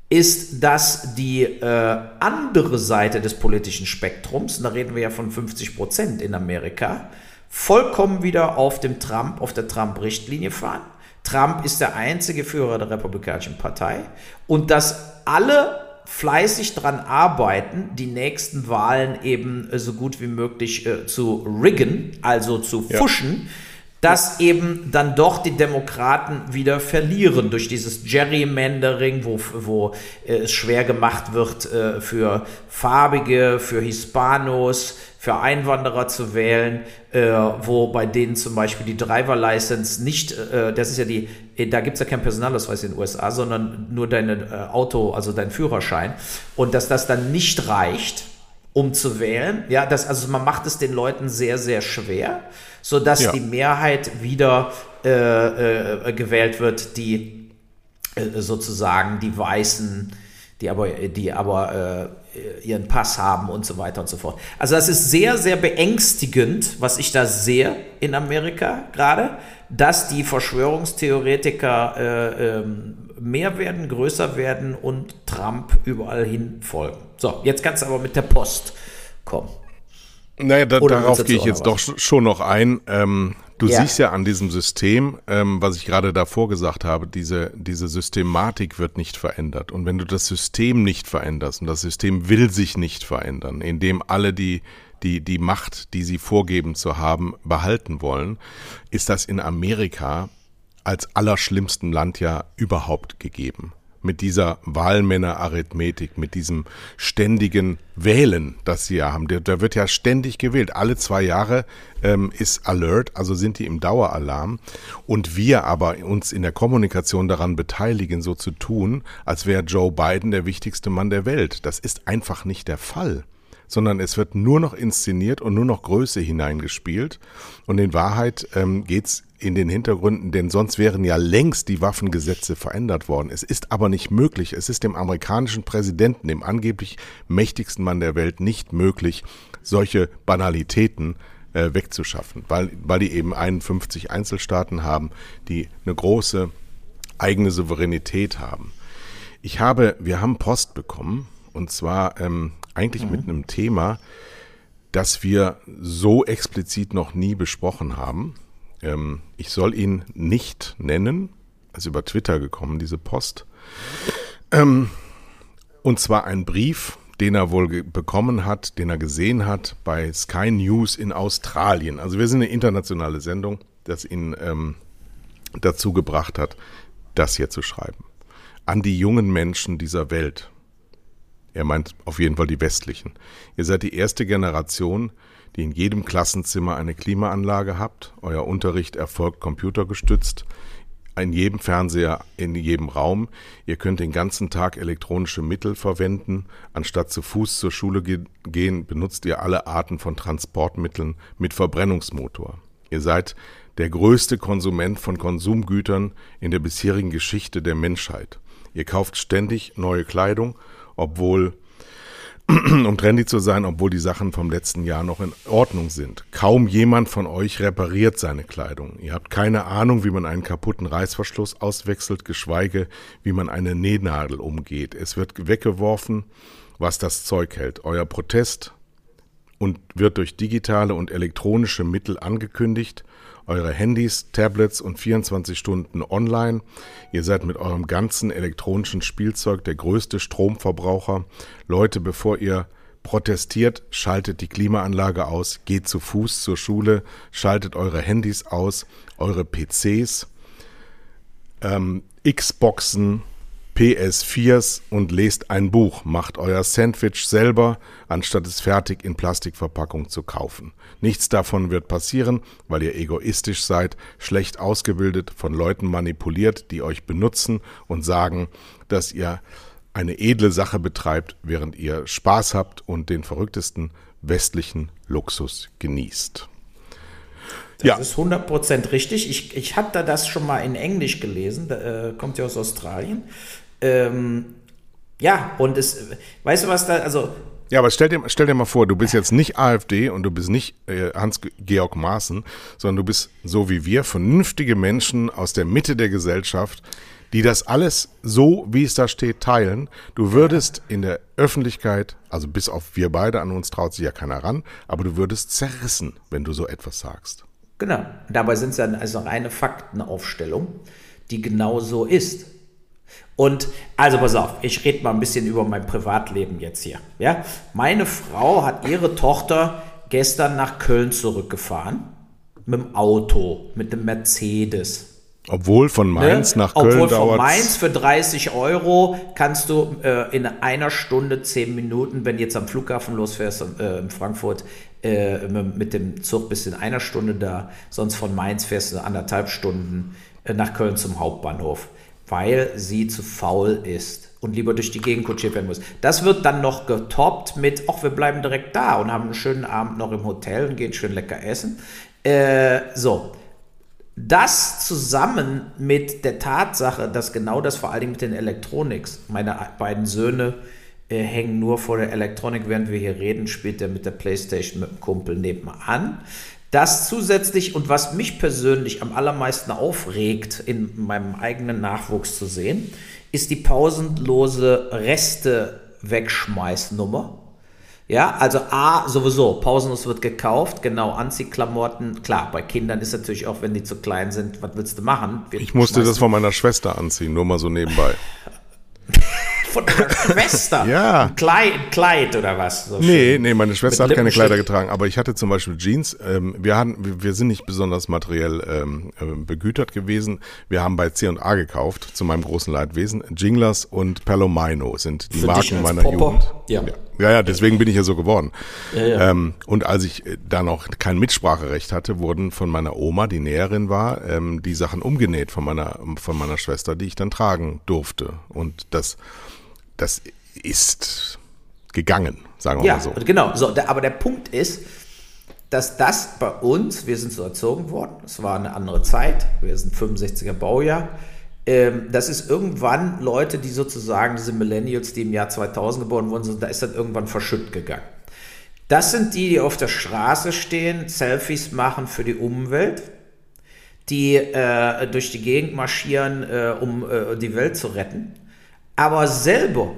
ist, dass die äh, andere Seite des politischen Spektrums, und da reden wir ja von 50 Prozent in Amerika, vollkommen wieder auf dem Trump, auf der Trump-Richtlinie fahren Trump ist der einzige Führer der Republikanischen Partei und dass alle fleißig daran arbeiten, die nächsten Wahlen eben äh, so gut wie möglich äh, zu riggen, also zu fuschen, ja. Dass eben dann doch die Demokraten wieder verlieren durch dieses Gerrymandering, wo, wo äh, es schwer gemacht wird äh, für Farbige, für Hispanos, für Einwanderer zu wählen, äh, wo bei denen zum Beispiel die Driver License nicht, äh, das ist ja die, äh, da gibt es ja keinen Personalausweis in den USA, sondern nur dein äh, Auto, also dein Führerschein. Und dass das dann nicht reicht, um zu wählen. Ja, das, also man macht es den Leuten sehr, sehr schwer, sodass ja. die Mehrheit wieder äh, äh, gewählt wird, die äh, sozusagen die weißen die aber, die aber äh, ihren Pass haben und so weiter und so fort. Also das ist sehr, sehr beängstigend, was ich da sehe in Amerika gerade, dass die Verschwörungstheoretiker äh, äh, mehr werden, größer werden und Trump überall hin folgen. So, jetzt kannst du aber mit der Post kommen. Naja, da, darauf gehe ich jetzt doch schon noch ein. Ähm, Du ja. siehst ja an diesem System, ähm, was ich gerade davor gesagt habe, diese, diese Systematik wird nicht verändert. Und wenn du das System nicht veränderst, und das System will sich nicht verändern, indem alle die, die, die Macht, die sie vorgeben zu haben, behalten wollen, ist das in Amerika als allerschlimmstem Land ja überhaupt gegeben mit dieser Wahlmännerarithmetik, mit diesem ständigen Wählen, das sie ja haben. Da wird ja ständig gewählt. Alle zwei Jahre ähm, ist Alert, also sind die im Daueralarm. Und wir aber uns in der Kommunikation daran beteiligen, so zu tun, als wäre Joe Biden der wichtigste Mann der Welt. Das ist einfach nicht der Fall sondern es wird nur noch inszeniert und nur noch Größe hineingespielt. Und in Wahrheit ähm, geht's in den Hintergründen, denn sonst wären ja längst die Waffengesetze verändert worden. Es ist aber nicht möglich. Es ist dem amerikanischen Präsidenten, dem angeblich mächtigsten Mann der Welt, nicht möglich, solche Banalitäten äh, wegzuschaffen, weil, weil die eben 51 Einzelstaaten haben, die eine große eigene Souveränität haben. Ich habe, wir haben Post bekommen und zwar ähm, eigentlich mhm. mit einem Thema, das wir so explizit noch nie besprochen haben. Ähm, ich soll ihn nicht nennen, also über Twitter gekommen, diese Post. Ähm, und zwar ein Brief, den er wohl bekommen hat, den er gesehen hat bei Sky News in Australien. Also wir sind eine internationale Sendung, das ihn ähm, dazu gebracht hat, das hier zu schreiben. An die jungen Menschen dieser Welt. Er meint auf jeden Fall die westlichen. Ihr seid die erste Generation, die in jedem Klassenzimmer eine Klimaanlage habt. Euer Unterricht erfolgt computergestützt. In jedem Fernseher, in jedem Raum. Ihr könnt den ganzen Tag elektronische Mittel verwenden. Anstatt zu Fuß zur Schule ge gehen, benutzt ihr alle Arten von Transportmitteln mit Verbrennungsmotor. Ihr seid der größte Konsument von Konsumgütern in der bisherigen Geschichte der Menschheit. Ihr kauft ständig neue Kleidung, obwohl [clears throat] um trendy zu sein, obwohl die Sachen vom letzten Jahr noch in Ordnung sind. Kaum jemand von euch repariert seine Kleidung. Ihr habt keine Ahnung, wie man einen kaputten Reißverschluss auswechselt, geschweige, wie man eine Nähnadel umgeht. Es wird weggeworfen, was das Zeug hält. Euer Protest und wird durch digitale und elektronische Mittel angekündigt eure Handys, Tablets und 24 Stunden online. Ihr seid mit eurem ganzen elektronischen Spielzeug der größte Stromverbraucher. Leute, bevor ihr protestiert, schaltet die Klimaanlage aus, geht zu Fuß zur Schule, schaltet eure Handys aus, eure PCs. Ähm, Xboxen, PS4s und lest ein Buch. Macht euer Sandwich selber, anstatt es fertig in Plastikverpackung zu kaufen. Nichts davon wird passieren, weil ihr egoistisch seid, schlecht ausgebildet, von Leuten manipuliert, die euch benutzen und sagen, dass ihr eine edle Sache betreibt, während ihr Spaß habt und den verrücktesten westlichen Luxus genießt. Das ja. ist 100% richtig. Ich, ich hatte das schon mal in Englisch gelesen, da, äh, kommt ja aus Australien. Ähm, ja, und es, weißt du was da, also. Ja, aber stell dir, stell dir mal vor, du bist jetzt nicht AfD und du bist nicht äh, Hans-Georg Maaßen, sondern du bist so wie wir, vernünftige Menschen aus der Mitte der Gesellschaft, die das alles so, wie es da steht, teilen. Du würdest in der Öffentlichkeit, also bis auf wir beide, an uns traut sich ja keiner ran, aber du würdest zerrissen, wenn du so etwas sagst. Genau. Dabei sind es dann also reine Faktenaufstellung, die genau so ist. Und also pass auf, ich rede mal ein bisschen über mein Privatleben jetzt hier. Ja? Meine Frau hat ihre Tochter gestern nach Köln zurückgefahren mit dem Auto, mit dem Mercedes. Obwohl von ne? Mainz ne? nach Köln Obwohl von Mainz für 30 Euro kannst du äh, in einer Stunde, 10 Minuten, wenn du jetzt am Flughafen losfährst äh, in Frankfurt, äh, mit dem Zug bist du in einer Stunde da. Sonst von Mainz fährst du anderthalb Stunden äh, nach Köln zum Hauptbahnhof weil sie zu faul ist und lieber durch die Gegend kutschiert werden muss. Das wird dann noch getoppt mit, ach, wir bleiben direkt da und haben einen schönen Abend noch im Hotel und gehen schön lecker essen. Äh, so. Das zusammen mit der Tatsache, dass genau das vor allen Dingen mit den Electronics, meine beiden Söhne äh, hängen nur vor der Elektronik, während wir hier reden, spielt er mit der Playstation mit dem Kumpel nebenan. Das zusätzlich und was mich persönlich am allermeisten aufregt, in meinem eigenen Nachwuchs zu sehen, ist die pausenlose Reste-Wegschmeißnummer. Ja, also A, sowieso, pausenlos wird gekauft, genau, Anziehklamotten. Klar, bei Kindern ist natürlich auch, wenn die zu klein sind, was willst du machen? Wir ich musste das von meiner Schwester anziehen, nur mal so nebenbei. [laughs] von deiner Schwester. [laughs] ja. Ein Kleid, Kleid oder was? So nee, nee, meine Schwester hat keine Kleider getragen, aber ich hatte zum Beispiel Jeans. Ähm, wir, hatten, wir sind nicht besonders materiell ähm, äh, begütert gewesen. Wir haben bei C&A gekauft, zu meinem großen Leidwesen. Jinglers und Palomino sind die Für Marken meiner Popper? Jugend. Ja. ja. Ja, ja, deswegen bin ich ja so geworden. Ja, ja. Ähm, und als ich äh, da noch kein Mitspracherecht hatte, wurden von meiner Oma, die Näherin war, ähm, die Sachen umgenäht von meiner, von meiner Schwester, die ich dann tragen durfte. Und das das ist gegangen, sagen wir ja, mal so. Genau, so, aber der Punkt ist, dass das bei uns, wir sind so erzogen worden, es war eine andere Zeit, wir sind 65er Baujahr, ähm, das ist irgendwann Leute, die sozusagen diese Millennials, die im Jahr 2000 geboren wurden, sind, da ist das irgendwann verschütt gegangen. Das sind die, die auf der Straße stehen, Selfies machen für die Umwelt, die äh, durch die Gegend marschieren, äh, um äh, die Welt zu retten aber selber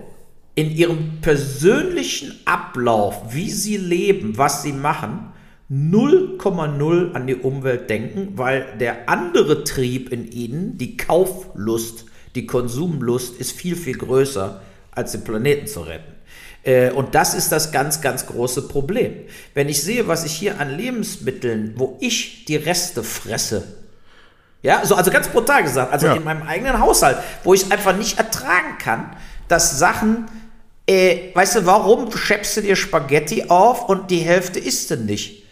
in ihrem persönlichen Ablauf, wie sie leben, was sie machen, 0,0 an die Umwelt denken, weil der andere Trieb in ihnen, die Kauflust, die Konsumlust, ist viel, viel größer, als den Planeten zu retten. Äh, und das ist das ganz, ganz große Problem. Wenn ich sehe, was ich hier an Lebensmitteln, wo ich die Reste fresse, ja, so, also ganz brutal gesagt. Also ja. in meinem eigenen Haushalt, wo ich es einfach nicht ertragen kann, dass Sachen, äh, weißt du, warum schäppst du dir Spaghetti auf und die Hälfte isst du nicht?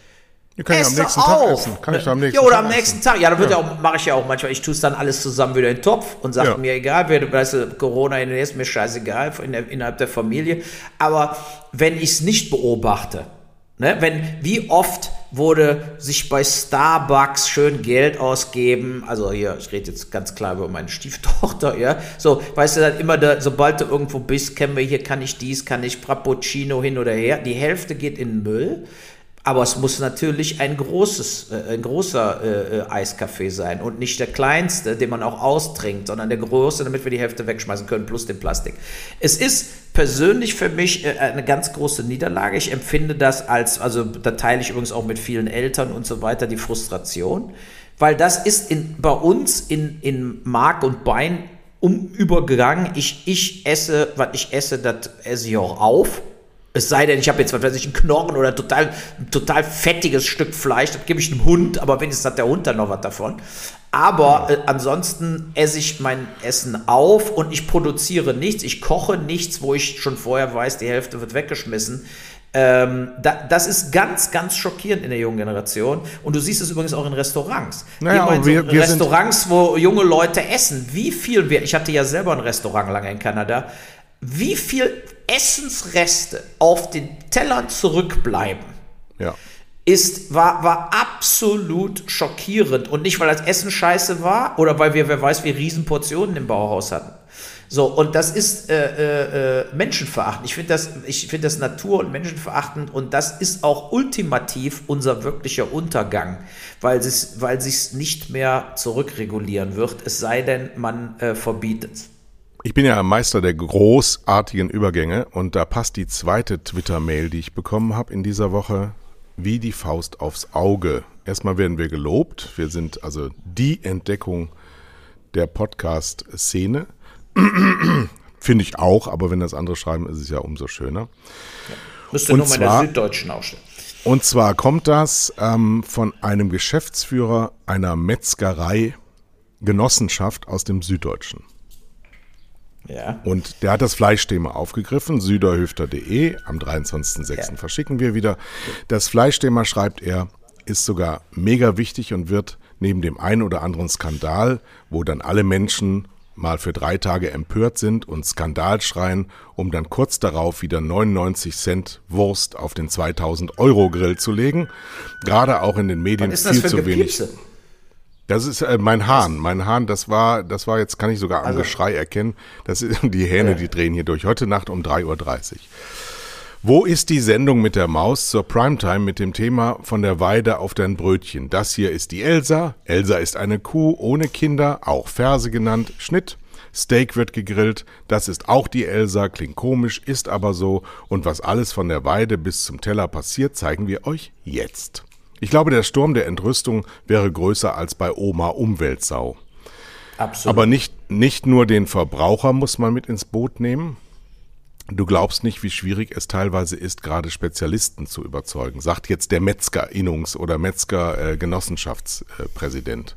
Die kann ich am nächsten Tag essen. Kann ich am nächsten ja, oder Tag am nächsten essen. Tag. Ja, dann wird ja. auch, mache ich ja auch manchmal. Ich tue es dann alles zusammen wieder in den Topf und sage ja. mir egal, wer, weißt du, Corona ist mir scheißegal in der, innerhalb der Familie. Aber wenn ich es nicht beobachte, Ne? Wenn, wie oft wurde sich bei Starbucks schön Geld ausgeben, also hier, ich rede jetzt ganz klar über meine Stieftochter, ja, so, weißt du, dann immer, da, sobald du irgendwo bist, kennen wir hier, kann ich dies, kann ich Frappuccino hin oder her, die Hälfte geht in den Müll, aber es muss natürlich ein großes, äh, ein großer äh, äh, Eiskaffee sein und nicht der kleinste, den man auch austrinkt, sondern der große, damit wir die Hälfte wegschmeißen können, plus den Plastik. Es ist persönlich für mich äh, eine ganz große Niederlage. Ich empfinde das als, also da teile ich übrigens auch mit vielen Eltern und so weiter die Frustration, weil das ist in, bei uns in, in Mark und Bein umübergegangen. Ich, ich esse, was ich esse, das esse ich auch auf es sei denn, ich habe jetzt, was weiß ich, einen Knochen oder total, ein total fettiges Stück Fleisch, das gebe ich einem Hund, aber wenigstens hat der Hund dann noch was davon. Aber äh, ansonsten esse ich mein Essen auf und ich produziere nichts. Ich koche nichts, wo ich schon vorher weiß, die Hälfte wird weggeschmissen. Ähm, da, das ist ganz, ganz schockierend in der jungen Generation. Und du siehst es übrigens auch in Restaurants. Naja, in wir- so wir Restaurants, wo junge Leute essen. Wie viel wir, ich hatte ja selber ein Restaurant lange in Kanada, wie viel Essensreste auf den Tellern zurückbleiben Ja. ist, war, war absolut schockierend. Und nicht, weil das Essen scheiße war oder weil wir, wer weiß, wie riesen Portionen im Bauhaus hatten. So, und das ist äh, äh, äh, menschenverachtend. Ich finde das, ich finde das natur- und menschenverachtend und das ist auch ultimativ unser wirklicher Untergang, weil es weil sich's nicht mehr zurückregulieren wird, es sei denn, man äh, verbietet es. Ich bin ja ein Meister der großartigen Übergänge und da passt die zweite Twitter-Mail, die ich bekommen habe in dieser Woche, wie die Faust aufs Auge. Erstmal werden wir gelobt. Wir sind also die Entdeckung der Podcast-Szene. [clears throat] Finde ich auch, aber wenn das andere schreiben, ist es ja umso schöner. Müsste Und nur mal der zwar- Süddeutschen aufstellen. Und zwar kommt das ähm, von einem Geschäftsführer einer Metzgerei-Genossenschaft aus dem Süddeutschen. Ja. Und der hat das Fleischthema aufgegriffen, süderhöfter.de, am 23.06. Ja. verschicken wir wieder. Das Fleischthema, schreibt er, ist sogar mega wichtig und wird neben dem einen oder anderen Skandal, wo dann alle Menschen mal für drei Tage empört sind und Skandal schreien, um dann kurz darauf wieder 99 Cent Wurst auf den 2000 Euro Grill zu legen, gerade auch in den Medien viel zu wenig. Das ist äh, mein Hahn. Mein Hahn, das war, das war jetzt, kann ich sogar am Also- Geschrei erkennen. Das ist [laughs] die Hähne, die drehen hier durch. Heute Nacht um 3.30 Uhr. Wo ist die Sendung mit der Maus zur Primetime mit dem Thema von der Weide auf dein Brötchen? Das hier ist die Elsa. Elsa ist eine Kuh ohne Kinder, auch Ferse genannt. Schnitt. Steak wird gegrillt. Das ist auch die Elsa. Klingt komisch, ist aber so. Und was alles von der Weide bis zum Teller passiert, zeigen wir euch jetzt. Ich glaube, der Sturm der Entrüstung wäre größer als bei Oma Umweltsau. Absolut. Aber nicht, nicht nur den Verbraucher muss man mit ins Boot nehmen. Du glaubst nicht, wie schwierig es teilweise ist, gerade Spezialisten zu überzeugen, sagt jetzt der Metzger-Innungs- oder Metzger-Genossenschaftspräsident.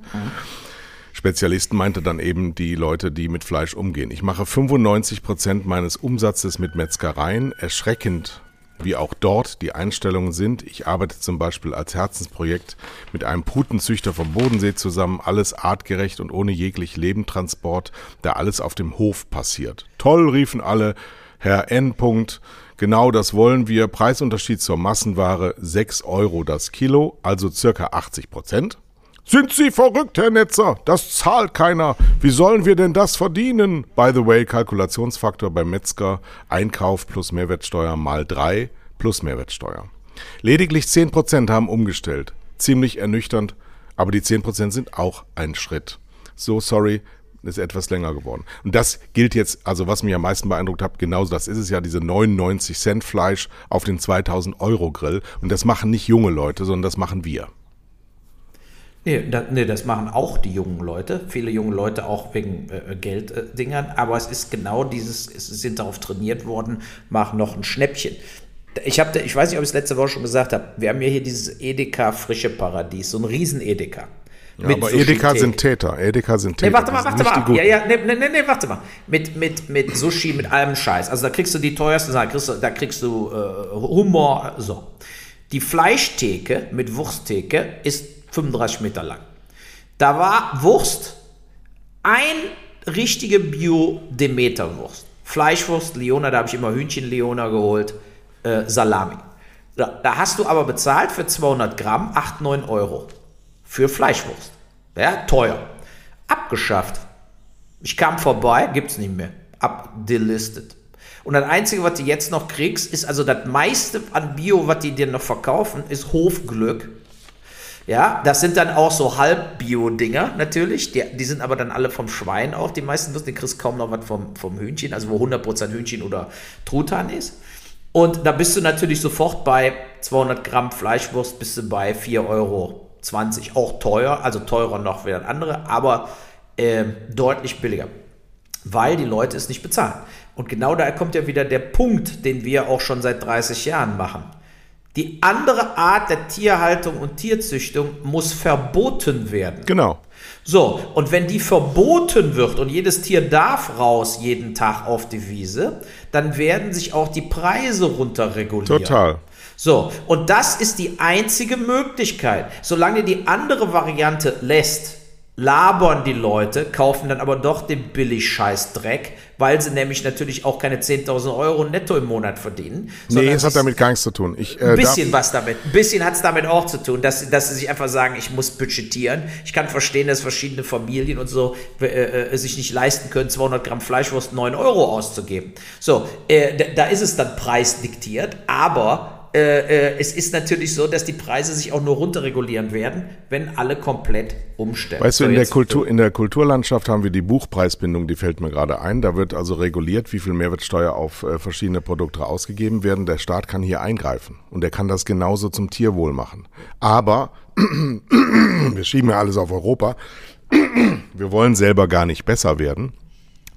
Spezialisten meinte dann eben die Leute, die mit Fleisch umgehen. Ich mache 95 Prozent meines Umsatzes mit Metzgereien. Erschreckend, wie auch dort die Einstellungen sind. Ich arbeite zum Beispiel als Herzensprojekt mit einem Putenzüchter vom Bodensee zusammen. Alles artgerecht und ohne jeglich Lebendtransport, da alles auf dem Hof passiert. Toll, riefen alle. Herr N. Punkt. Genau das wollen wir. Preisunterschied zur Massenware 6 Euro das Kilo, also circa 80 Prozent. Sind Sie verrückt, Herr Netzer? Das zahlt keiner. Wie sollen wir denn das verdienen? By the way, Kalkulationsfaktor beim Metzger, Einkauf plus Mehrwertsteuer mal 3 plus Mehrwertsteuer. Lediglich 10% haben umgestellt. Ziemlich ernüchternd, aber die 10% sind auch ein Schritt. So sorry, ist etwas länger geworden. Und das gilt jetzt, also was mich am meisten beeindruckt hat, genauso das ist es ja, diese 99 Cent Fleisch auf den 2000 Euro Grill. Und das machen nicht junge Leute, sondern das machen wir. Nee, da, nee, das machen auch die jungen Leute. Viele junge Leute auch wegen äh, Gelddingern. aber es ist genau dieses, es sind darauf trainiert worden, machen noch ein Schnäppchen. Ich, hab, ich weiß nicht, ob ich es letzte Woche schon gesagt habe. Wir haben ja hier dieses Edeka Frische Paradies, so ein riesen Edeka. Ja, aber Edeka sind Täter. Edeka sind Täter. Nee, warte mal, warte mal. Ja, ja, nee, nee, nee, nee, warte mal. Mit, mit, mit Sushi, mit allem Scheiß. Also da kriegst du die teuersten Sachen, kriegst du, da kriegst du äh, Humor, so. Die Fleischtheke mit Wursttheke ist 35 Meter lang. Da war Wurst, ein richtige Bio-Demeter-Wurst. Fleischwurst, Leona, da habe ich immer Hühnchen-Leona geholt, äh, Salami. Da, da hast du aber bezahlt für 200 Gramm 8, 9 Euro. Für Fleischwurst. Ja, teuer. Abgeschafft. Ich kam vorbei, gibt's nicht mehr. Abdelistet. Und das Einzige, was du jetzt noch kriegst, ist also das meiste an Bio, was die dir noch verkaufen, ist Hofglück. Ja, das sind dann auch so Halb-Bio-Dinger natürlich. Die, die sind aber dann alle vom Schwein auch. Die meisten wissen, du kriegst kaum noch was vom, vom Hühnchen, also wo 100% Hühnchen oder Truthahn ist. Und da bist du natürlich sofort bei 200 Gramm Fleischwurst, bist du bei 4,20 Euro. Auch teuer, also teurer noch wie das andere, aber äh, deutlich billiger. Weil die Leute es nicht bezahlen. Und genau da kommt ja wieder der Punkt, den wir auch schon seit 30 Jahren machen. Die andere Art der Tierhaltung und Tierzüchtung muss verboten werden. Genau. So, und wenn die verboten wird und jedes Tier darf raus jeden Tag auf die Wiese, dann werden sich auch die Preise runterregulieren. Total. So, und das ist die einzige Möglichkeit. Solange die andere Variante lässt, labern die Leute, kaufen dann aber doch den Billig-Scheiß-Dreck, weil sie nämlich natürlich auch keine 10.000 Euro netto im Monat verdienen. Nee, es hat damit gar nichts zu tun. Ich, äh, ein bisschen was damit. Ein bisschen hat es damit auch zu tun, dass, dass sie sich einfach sagen, ich muss budgetieren. Ich kann verstehen, dass verschiedene Familien und so äh, äh, sich nicht leisten können, 200 Gramm Fleischwurst 9 Euro auszugeben. So, äh, da ist es dann preisdiktiert, aber äh, äh, es ist natürlich so, dass die Preise sich auch nur runterregulieren werden, wenn alle komplett umstellen. Weißt du, So, in der, Kultur, in der Kulturlandschaft haben wir die Buchpreisbindung, die fällt mir gerade ein. Da wird also reguliert, wie viel Mehrwertsteuer auf äh, verschiedene Produkte ausgegeben werden. Der Staat kann hier eingreifen und er kann das genauso zum Tierwohl machen. Aber [clears throat] wir schieben ja alles auf Europa. [clears throat] Wir wollen selber gar nicht besser werden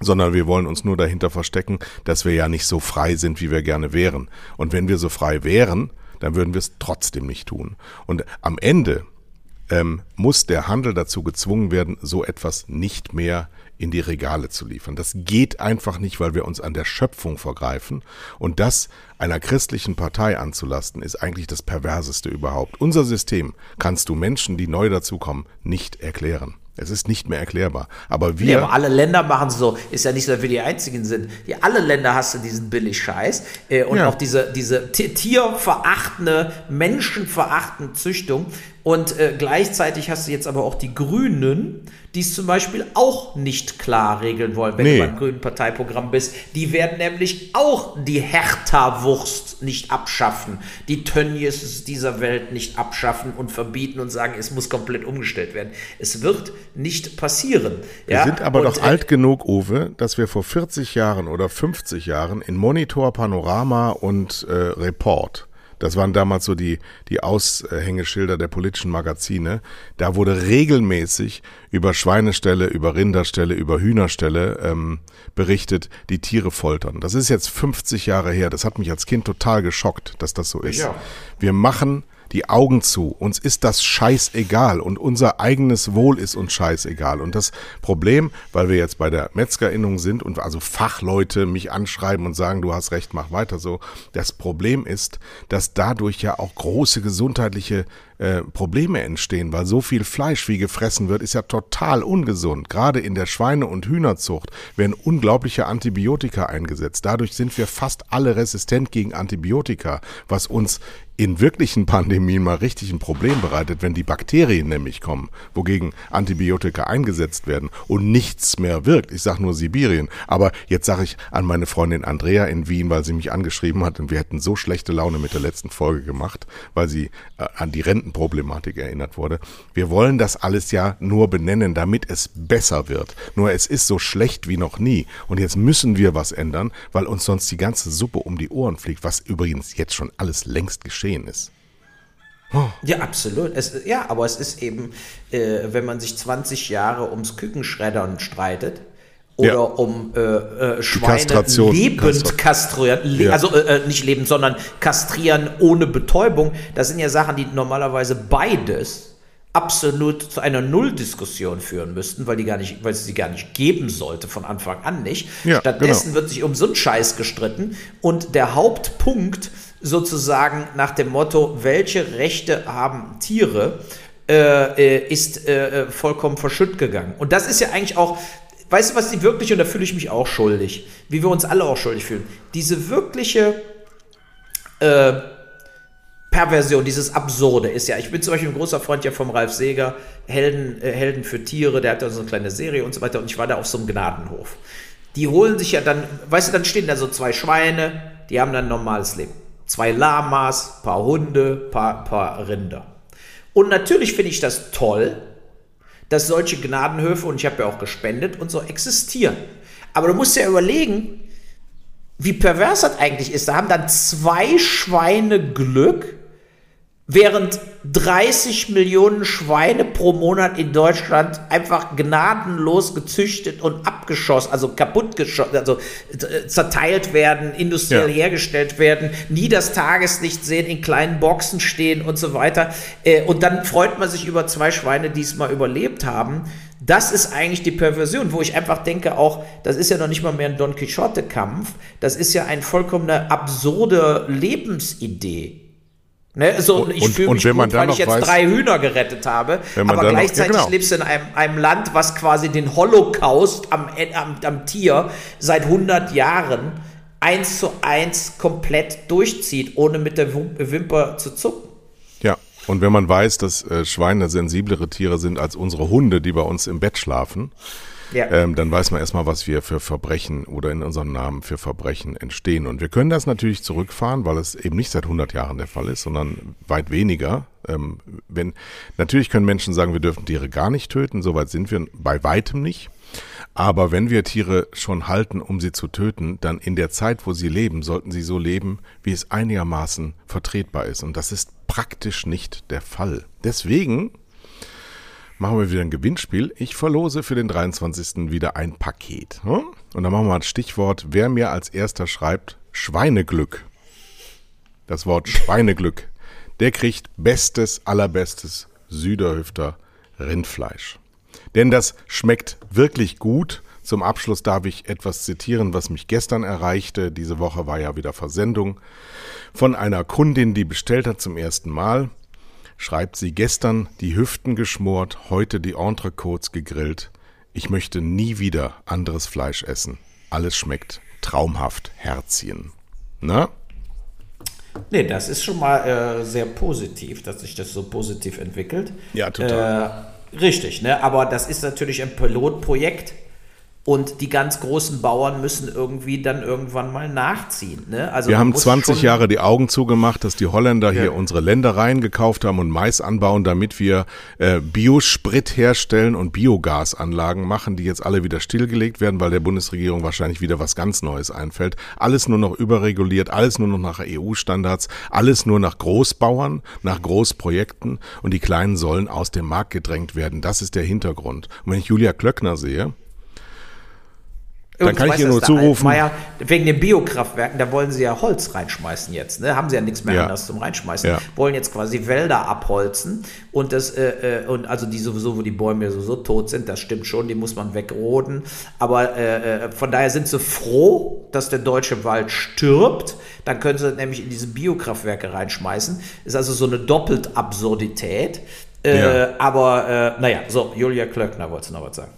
sondern wir wollen uns nur dahinter verstecken, dass wir ja nicht so frei sind, wie wir gerne wären. Und wenn wir so frei wären, dann würden wir es trotzdem nicht tun. Und am Ende ähm, muss der Handel dazu gezwungen werden, so etwas nicht mehr in die Regale zu liefern. Das geht einfach nicht, weil wir uns an der Schöpfung vergreifen. Und das einer christlichen Partei anzulasten, ist eigentlich das Perverseste überhaupt. Unser System kannst du Menschen, die neu dazukommen, nicht erklären. Es ist nicht mehr erklärbar. Aber wir. Ja, aber alle Länder machen so. Ist ja nicht so, dass wir die einzigen sind. Die, alle Länder hast du diesen Billig-Scheiß. Äh, und Ja. auch diese, diese ti- tierverachtende, menschenverachtende Züchtung. Und äh, gleichzeitig hast du jetzt aber auch die Grünen, die es zum Beispiel auch nicht klar regeln wollen, wenn Nee. du beim grünen Parteiprogramm bist. Die werden nämlich auch die Hertha-Wurst nicht abschaffen, die Tönnies dieser Welt nicht abschaffen und verbieten und sagen, es muss komplett umgestellt werden. Es wird nicht passieren. Wir sind aber und, doch äh, alt genug, Uwe, dass wir vor 40 Jahren oder 50 Jahren in Monitor, Panorama und äh, Report, das waren damals so die, die Aushängeschilder der politischen Magazine, da wurde regelmäßig über Schweineställe, über Rinderställe, über Hühnerställe ähm, berichtet, die Tiere foltern. Das ist jetzt 50 Jahre her. Das hat mich als Kind total geschockt, dass das so ist. Ja. Wir machen die Augen zu. Uns ist das scheißegal und unser eigenes Wohl ist uns scheißegal. Und das Problem, weil wir jetzt bei der Metzgerinnung sind und also Fachleute mich anschreiben und sagen, du hast recht, mach weiter so. Das Problem ist, dass dadurch ja auch große gesundheitliche äh, Probleme entstehen, weil so viel Fleisch wie gefressen wird, ist ja total ungesund. Gerade in der Schweine- und Hühnerzucht werden unglaubliche Antibiotika eingesetzt. Dadurch sind wir fast alle resistent gegen Antibiotika, was uns in wirklichen Pandemien mal richtig ein Problem bereitet, wenn die Bakterien nämlich kommen, wogegen Antibiotika eingesetzt werden und nichts mehr wirkt. Ich sage nur Sibirien. Aber jetzt sage ich an meine Freundin Andrea in Wien, weil sie mich angeschrieben hat und wir hätten so schlechte Laune mit der letzten Folge gemacht, weil sie äh, an die Rentenproblematik erinnert wurde. Wir wollen das alles ja nur benennen, damit es besser wird. Nur es ist so schlecht wie noch nie. Und jetzt müssen wir was ändern, weil uns sonst die ganze Suppe um die Ohren fliegt, was übrigens jetzt schon alles längst geschehen ist. Ja, absolut. Es, ja, aber es ist eben, äh, wenn man sich 20 Jahre ums Kükenschreddern streitet oder Ja. um äh, äh, Schweine Kastration. lebend Kastra- kastrieren, le Ja. also äh, äh, nicht lebend, sondern kastrieren ohne Betäubung, das sind ja Sachen, die normalerweise beides absolut zu einer Nulldiskussion führen müssten, weil die gar nicht, weil es sie gar nicht geben sollte von Anfang an nicht. Ja, Stattdessen genau. wird sich um so einen Scheiß gestritten und der Hauptpunkt sozusagen nach dem Motto, welche Rechte haben Tiere, äh, äh, ist äh, äh, vollkommen verschütt gegangen. Und das ist ja eigentlich auch, weißt du, was die wirklich, und da fühle ich mich auch schuldig, wie wir uns alle auch schuldig fühlen, diese wirkliche äh, Perversion, dieses Absurde ist ja, ich bin zum Beispiel ein großer Freund ja vom Ralf Seeger, Helden, äh, Helden für Tiere, der hat ja so eine kleine Serie und so weiter und ich war da auf so einem Gnadenhof. Die holen sich ja dann, weißt du, dann stehen da so zwei Schweine, die haben dann ein normales Leben. Zwei Lamas, paar Hunde, paar, paar Rinder. Und natürlich finde ich das toll, dass solche Gnadenhöfe, und ich habe ja auch gespendet und so, existieren. Aber du musst ja überlegen, wie pervers das eigentlich ist. Da haben dann zwei Schweine Glück, während 30 Millionen Schweine pro Monat in Deutschland einfach gnadenlos gezüchtet und abgeschossen, also kaputt geschossen, also äh, zerteilt werden, industriell Ja. hergestellt werden, nie das Tageslicht sehen, in kleinen Boxen stehen und so weiter. Äh, Und dann freut man sich über zwei Schweine, die es mal überlebt haben. Das ist eigentlich die Perversion, wo ich einfach denke, auch, das ist ja noch nicht mal mehr ein Don Quixote-Kampf, das ist ja eine vollkommene absurde Lebensidee. Ne, so, Und- ich fühle mich wenn man gut, dann weil ich jetzt weiß- drei Hühner gerettet habe, Wenn man aber dann noch- ja, gleichzeitig genau. lebst du in einem, einem Land, was quasi den Holocaust am, am, am Tier seit 100 Jahren eins zu eins komplett durchzieht, ohne mit der Wimper zu zucken. Ja, und wenn man weiß, dass äh, Schweine sensiblere Tiere sind als unsere Hunde, die bei uns im Bett schlafen, Ja. ähm, dann weiß man erstmal, was wir für Verbrechen oder in unserem Namen für Verbrechen entstehen. Und wir können das natürlich zurückfahren, weil es eben nicht seit 100 Jahren der Fall ist, sondern weit weniger. Ähm, wenn, natürlich können Menschen sagen, wir dürfen Tiere gar nicht töten, soweit sind wir bei weitem nicht. Aber wenn wir Tiere schon halten, um sie zu töten, dann in der Zeit, wo sie leben, sollten sie so leben, wie es einigermaßen vertretbar ist. Und das ist praktisch nicht der Fall. Deswegen machen wir wieder ein Gewinnspiel. Ich verlose für den 23. wieder ein Paket. hm? Und dann machen wir ein Stichwort, wer mir als erster schreibt, Schweineglück. Das Wort [laughs] Schweineglück. Der kriegt bestes, allerbestes Süderhüfter Rindfleisch. Denn das schmeckt wirklich gut. Zum Abschluss darf ich etwas zitieren, was mich gestern erreichte. Diese Woche war ja wieder Versendung. Von einer Kundin, die bestellt hat zum ersten Mal schreibt sie gestern die Hüften geschmort, heute die Entrecotes gegrillt. Ich möchte nie wieder anderes Fleisch essen. Alles schmeckt traumhaft, Herzchen. Na? Nee, das ist schon mal äh, sehr positiv, dass sich das so positiv entwickelt. Ja, total. Äh, richtig, ne? aber das ist natürlich ein Pilotprojekt und die ganz großen Bauern müssen irgendwie dann irgendwann mal nachziehen. Ne? Also Wir haben muss 20 schon- Jahre die Augen zugemacht, dass die Holländer hier Ja. unsere Ländereien gekauft haben und Mais anbauen, damit wir äh, Biosprit herstellen und Biogasanlagen machen, die jetzt alle wieder stillgelegt werden, weil der Bundesregierung wahrscheinlich wieder was ganz Neues einfällt. Alles nur noch überreguliert, alles nur noch nach EU-Standards, alles nur nach Großbauern, nach Großprojekten und die Kleinen sollen aus dem Markt gedrängt werden. Das ist der Hintergrund. Und wenn ich Julia Klöckner sehe, Dann kann ich das, nur zurufen- Altmaier, wegen den Biokraftwerken, da wollen sie ja Holz reinschmeißen jetzt. Ne? Haben sie ja nichts mehr Ja. anderes zum Reinschmeißen. Ja. Wollen jetzt quasi Wälder abholzen. Und das, äh, äh, und also die sowieso, wo die Bäume ja sowieso tot sind, das stimmt schon, die muss man wegroden. Aber äh, äh, von daher sind sie froh, dass der deutsche Wald stirbt. Dann können sie nämlich in diese Biokraftwerke reinschmeißen. Ist also so eine doppelt Absurdität. Äh, Ja. Aber äh, naja, so, Julia Klöckner wollte noch was sagen.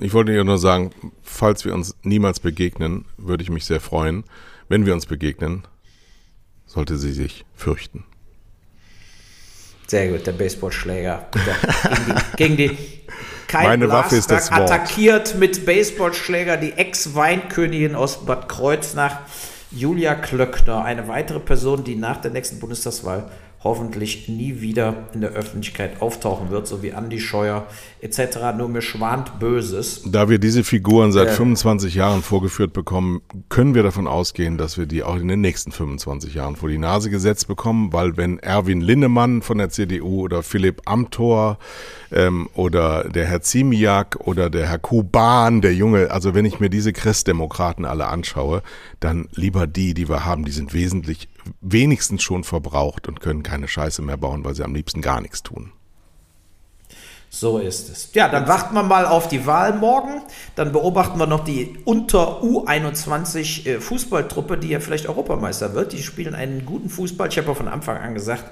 Ich wollte ihr nur sagen, falls wir uns niemals begegnen, würde ich mich sehr freuen. Wenn wir uns begegnen, sollte sie sich fürchten. Sehr gut, der Baseballschläger. Gegen die, [laughs] gegen die Kai Meine Waffe ist das Wort. attackiert mit Baseballschläger die Ex-Weinkönigin aus Bad Kreuznach, Julia Klöckner. Eine weitere Person, die nach der nächsten Bundestagswahl hoffentlich nie wieder in der Öffentlichkeit auftauchen wird, so wie Andi Scheuer etc. Nur mir schwant Böses. Da wir diese Figuren seit 25 Jahren vorgeführt bekommen, können wir davon ausgehen, dass wir die auch in den nächsten 25 Jahren vor die Nase gesetzt bekommen, weil wenn Erwin Linnemann von der CDU oder Philipp Amthor ähm, oder der Herr Ziemiak oder der Herr Kuban, der Junge, also wenn ich mir diese Christdemokraten alle anschaue, dann lieber die, die wir haben, die sind wesentlich, wenigstens schon verbraucht und können keine Scheiße mehr bauen, weil sie am liebsten gar nichts tun. So ist es. Ja, dann warten wir mal auf die Wahl morgen. Dann beobachten wir noch die unter U21 äh, Fußballtruppe, die ja vielleicht Europameister wird. Die spielen einen guten Fußball. Ich habe ja von Anfang an gesagt,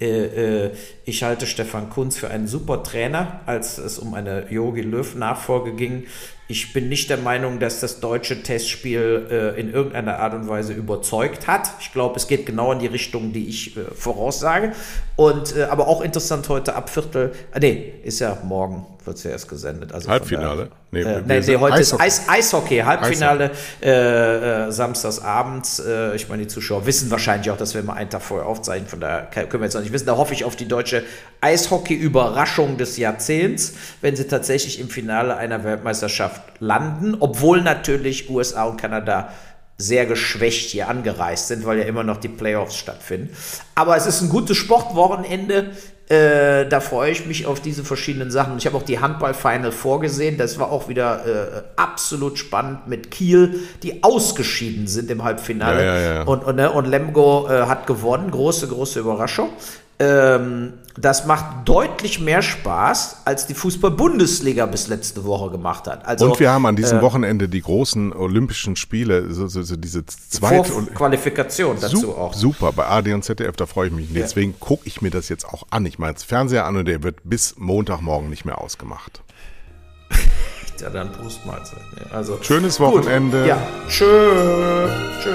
äh, äh, ich halte Stefan Kunz für einen super Trainer, als es um eine Jogi Löw-Nachfolge ging. Ich bin nicht der Meinung, dass das deutsche Testspiel äh, in irgendeiner Art und Weise überzeugt hat. Ich glaube, es geht genau in die Richtung, die ich äh, voraussage. Und äh, aber auch interessant heute ab Viertel. Ah, nee, ist ja morgen, wird es ja erst gesendet. Also Halbfinale? Nee, Nee, äh, nee, nee, heute Eishockey. ist Eis, Eishockey, Halbfinale, äh, äh, samstags abends. Ich meine, die Zuschauer wissen wahrscheinlich auch, dass wir immer einen Tag vorher aufzeichnen. Von daher können wir jetzt noch nicht wissen. Da hoffe ich auf die deutsche Eishockey-Überraschung des Jahrzehnts, wenn sie tatsächlich im Finale einer Weltmeisterschaft landen, obwohl natürlich USA und Kanada sehr geschwächt hier angereist sind, weil ja immer noch die Playoffs stattfinden. Aber es ist ein gutes Sportwochenende. Äh, da freue ich mich auf diese verschiedenen Sachen. Ich habe auch die Handball-Final vorgesehen. Das war auch wieder äh, absolut spannend mit Kiel, die ausgeschieden sind im Halbfinale. Ja, ja, ja. Und, und, ne, und Lemgo äh, hat gewonnen. Große, große Überraschung. Ähm, das macht deutlich mehr Spaß, als die Fußball-Bundesliga bis letzte Woche gemacht hat. Also, Und wir haben an diesem Wochenende die großen Olympischen Spiele, so, so, so diese zweite Qualifikation dazu Sup- auch. Super, bei AD und ZDF, da freue ich mich. Deswegen gucke ich mir das jetzt auch an. Ich mache jetzt Fernseher an und der wird bis Montagmorgen nicht mehr ausgemacht. [laughs] Ja, dann Brustmahlzeit. Ne? Also, Schönes gut. Wochenende. Ja, tschö. Tschö.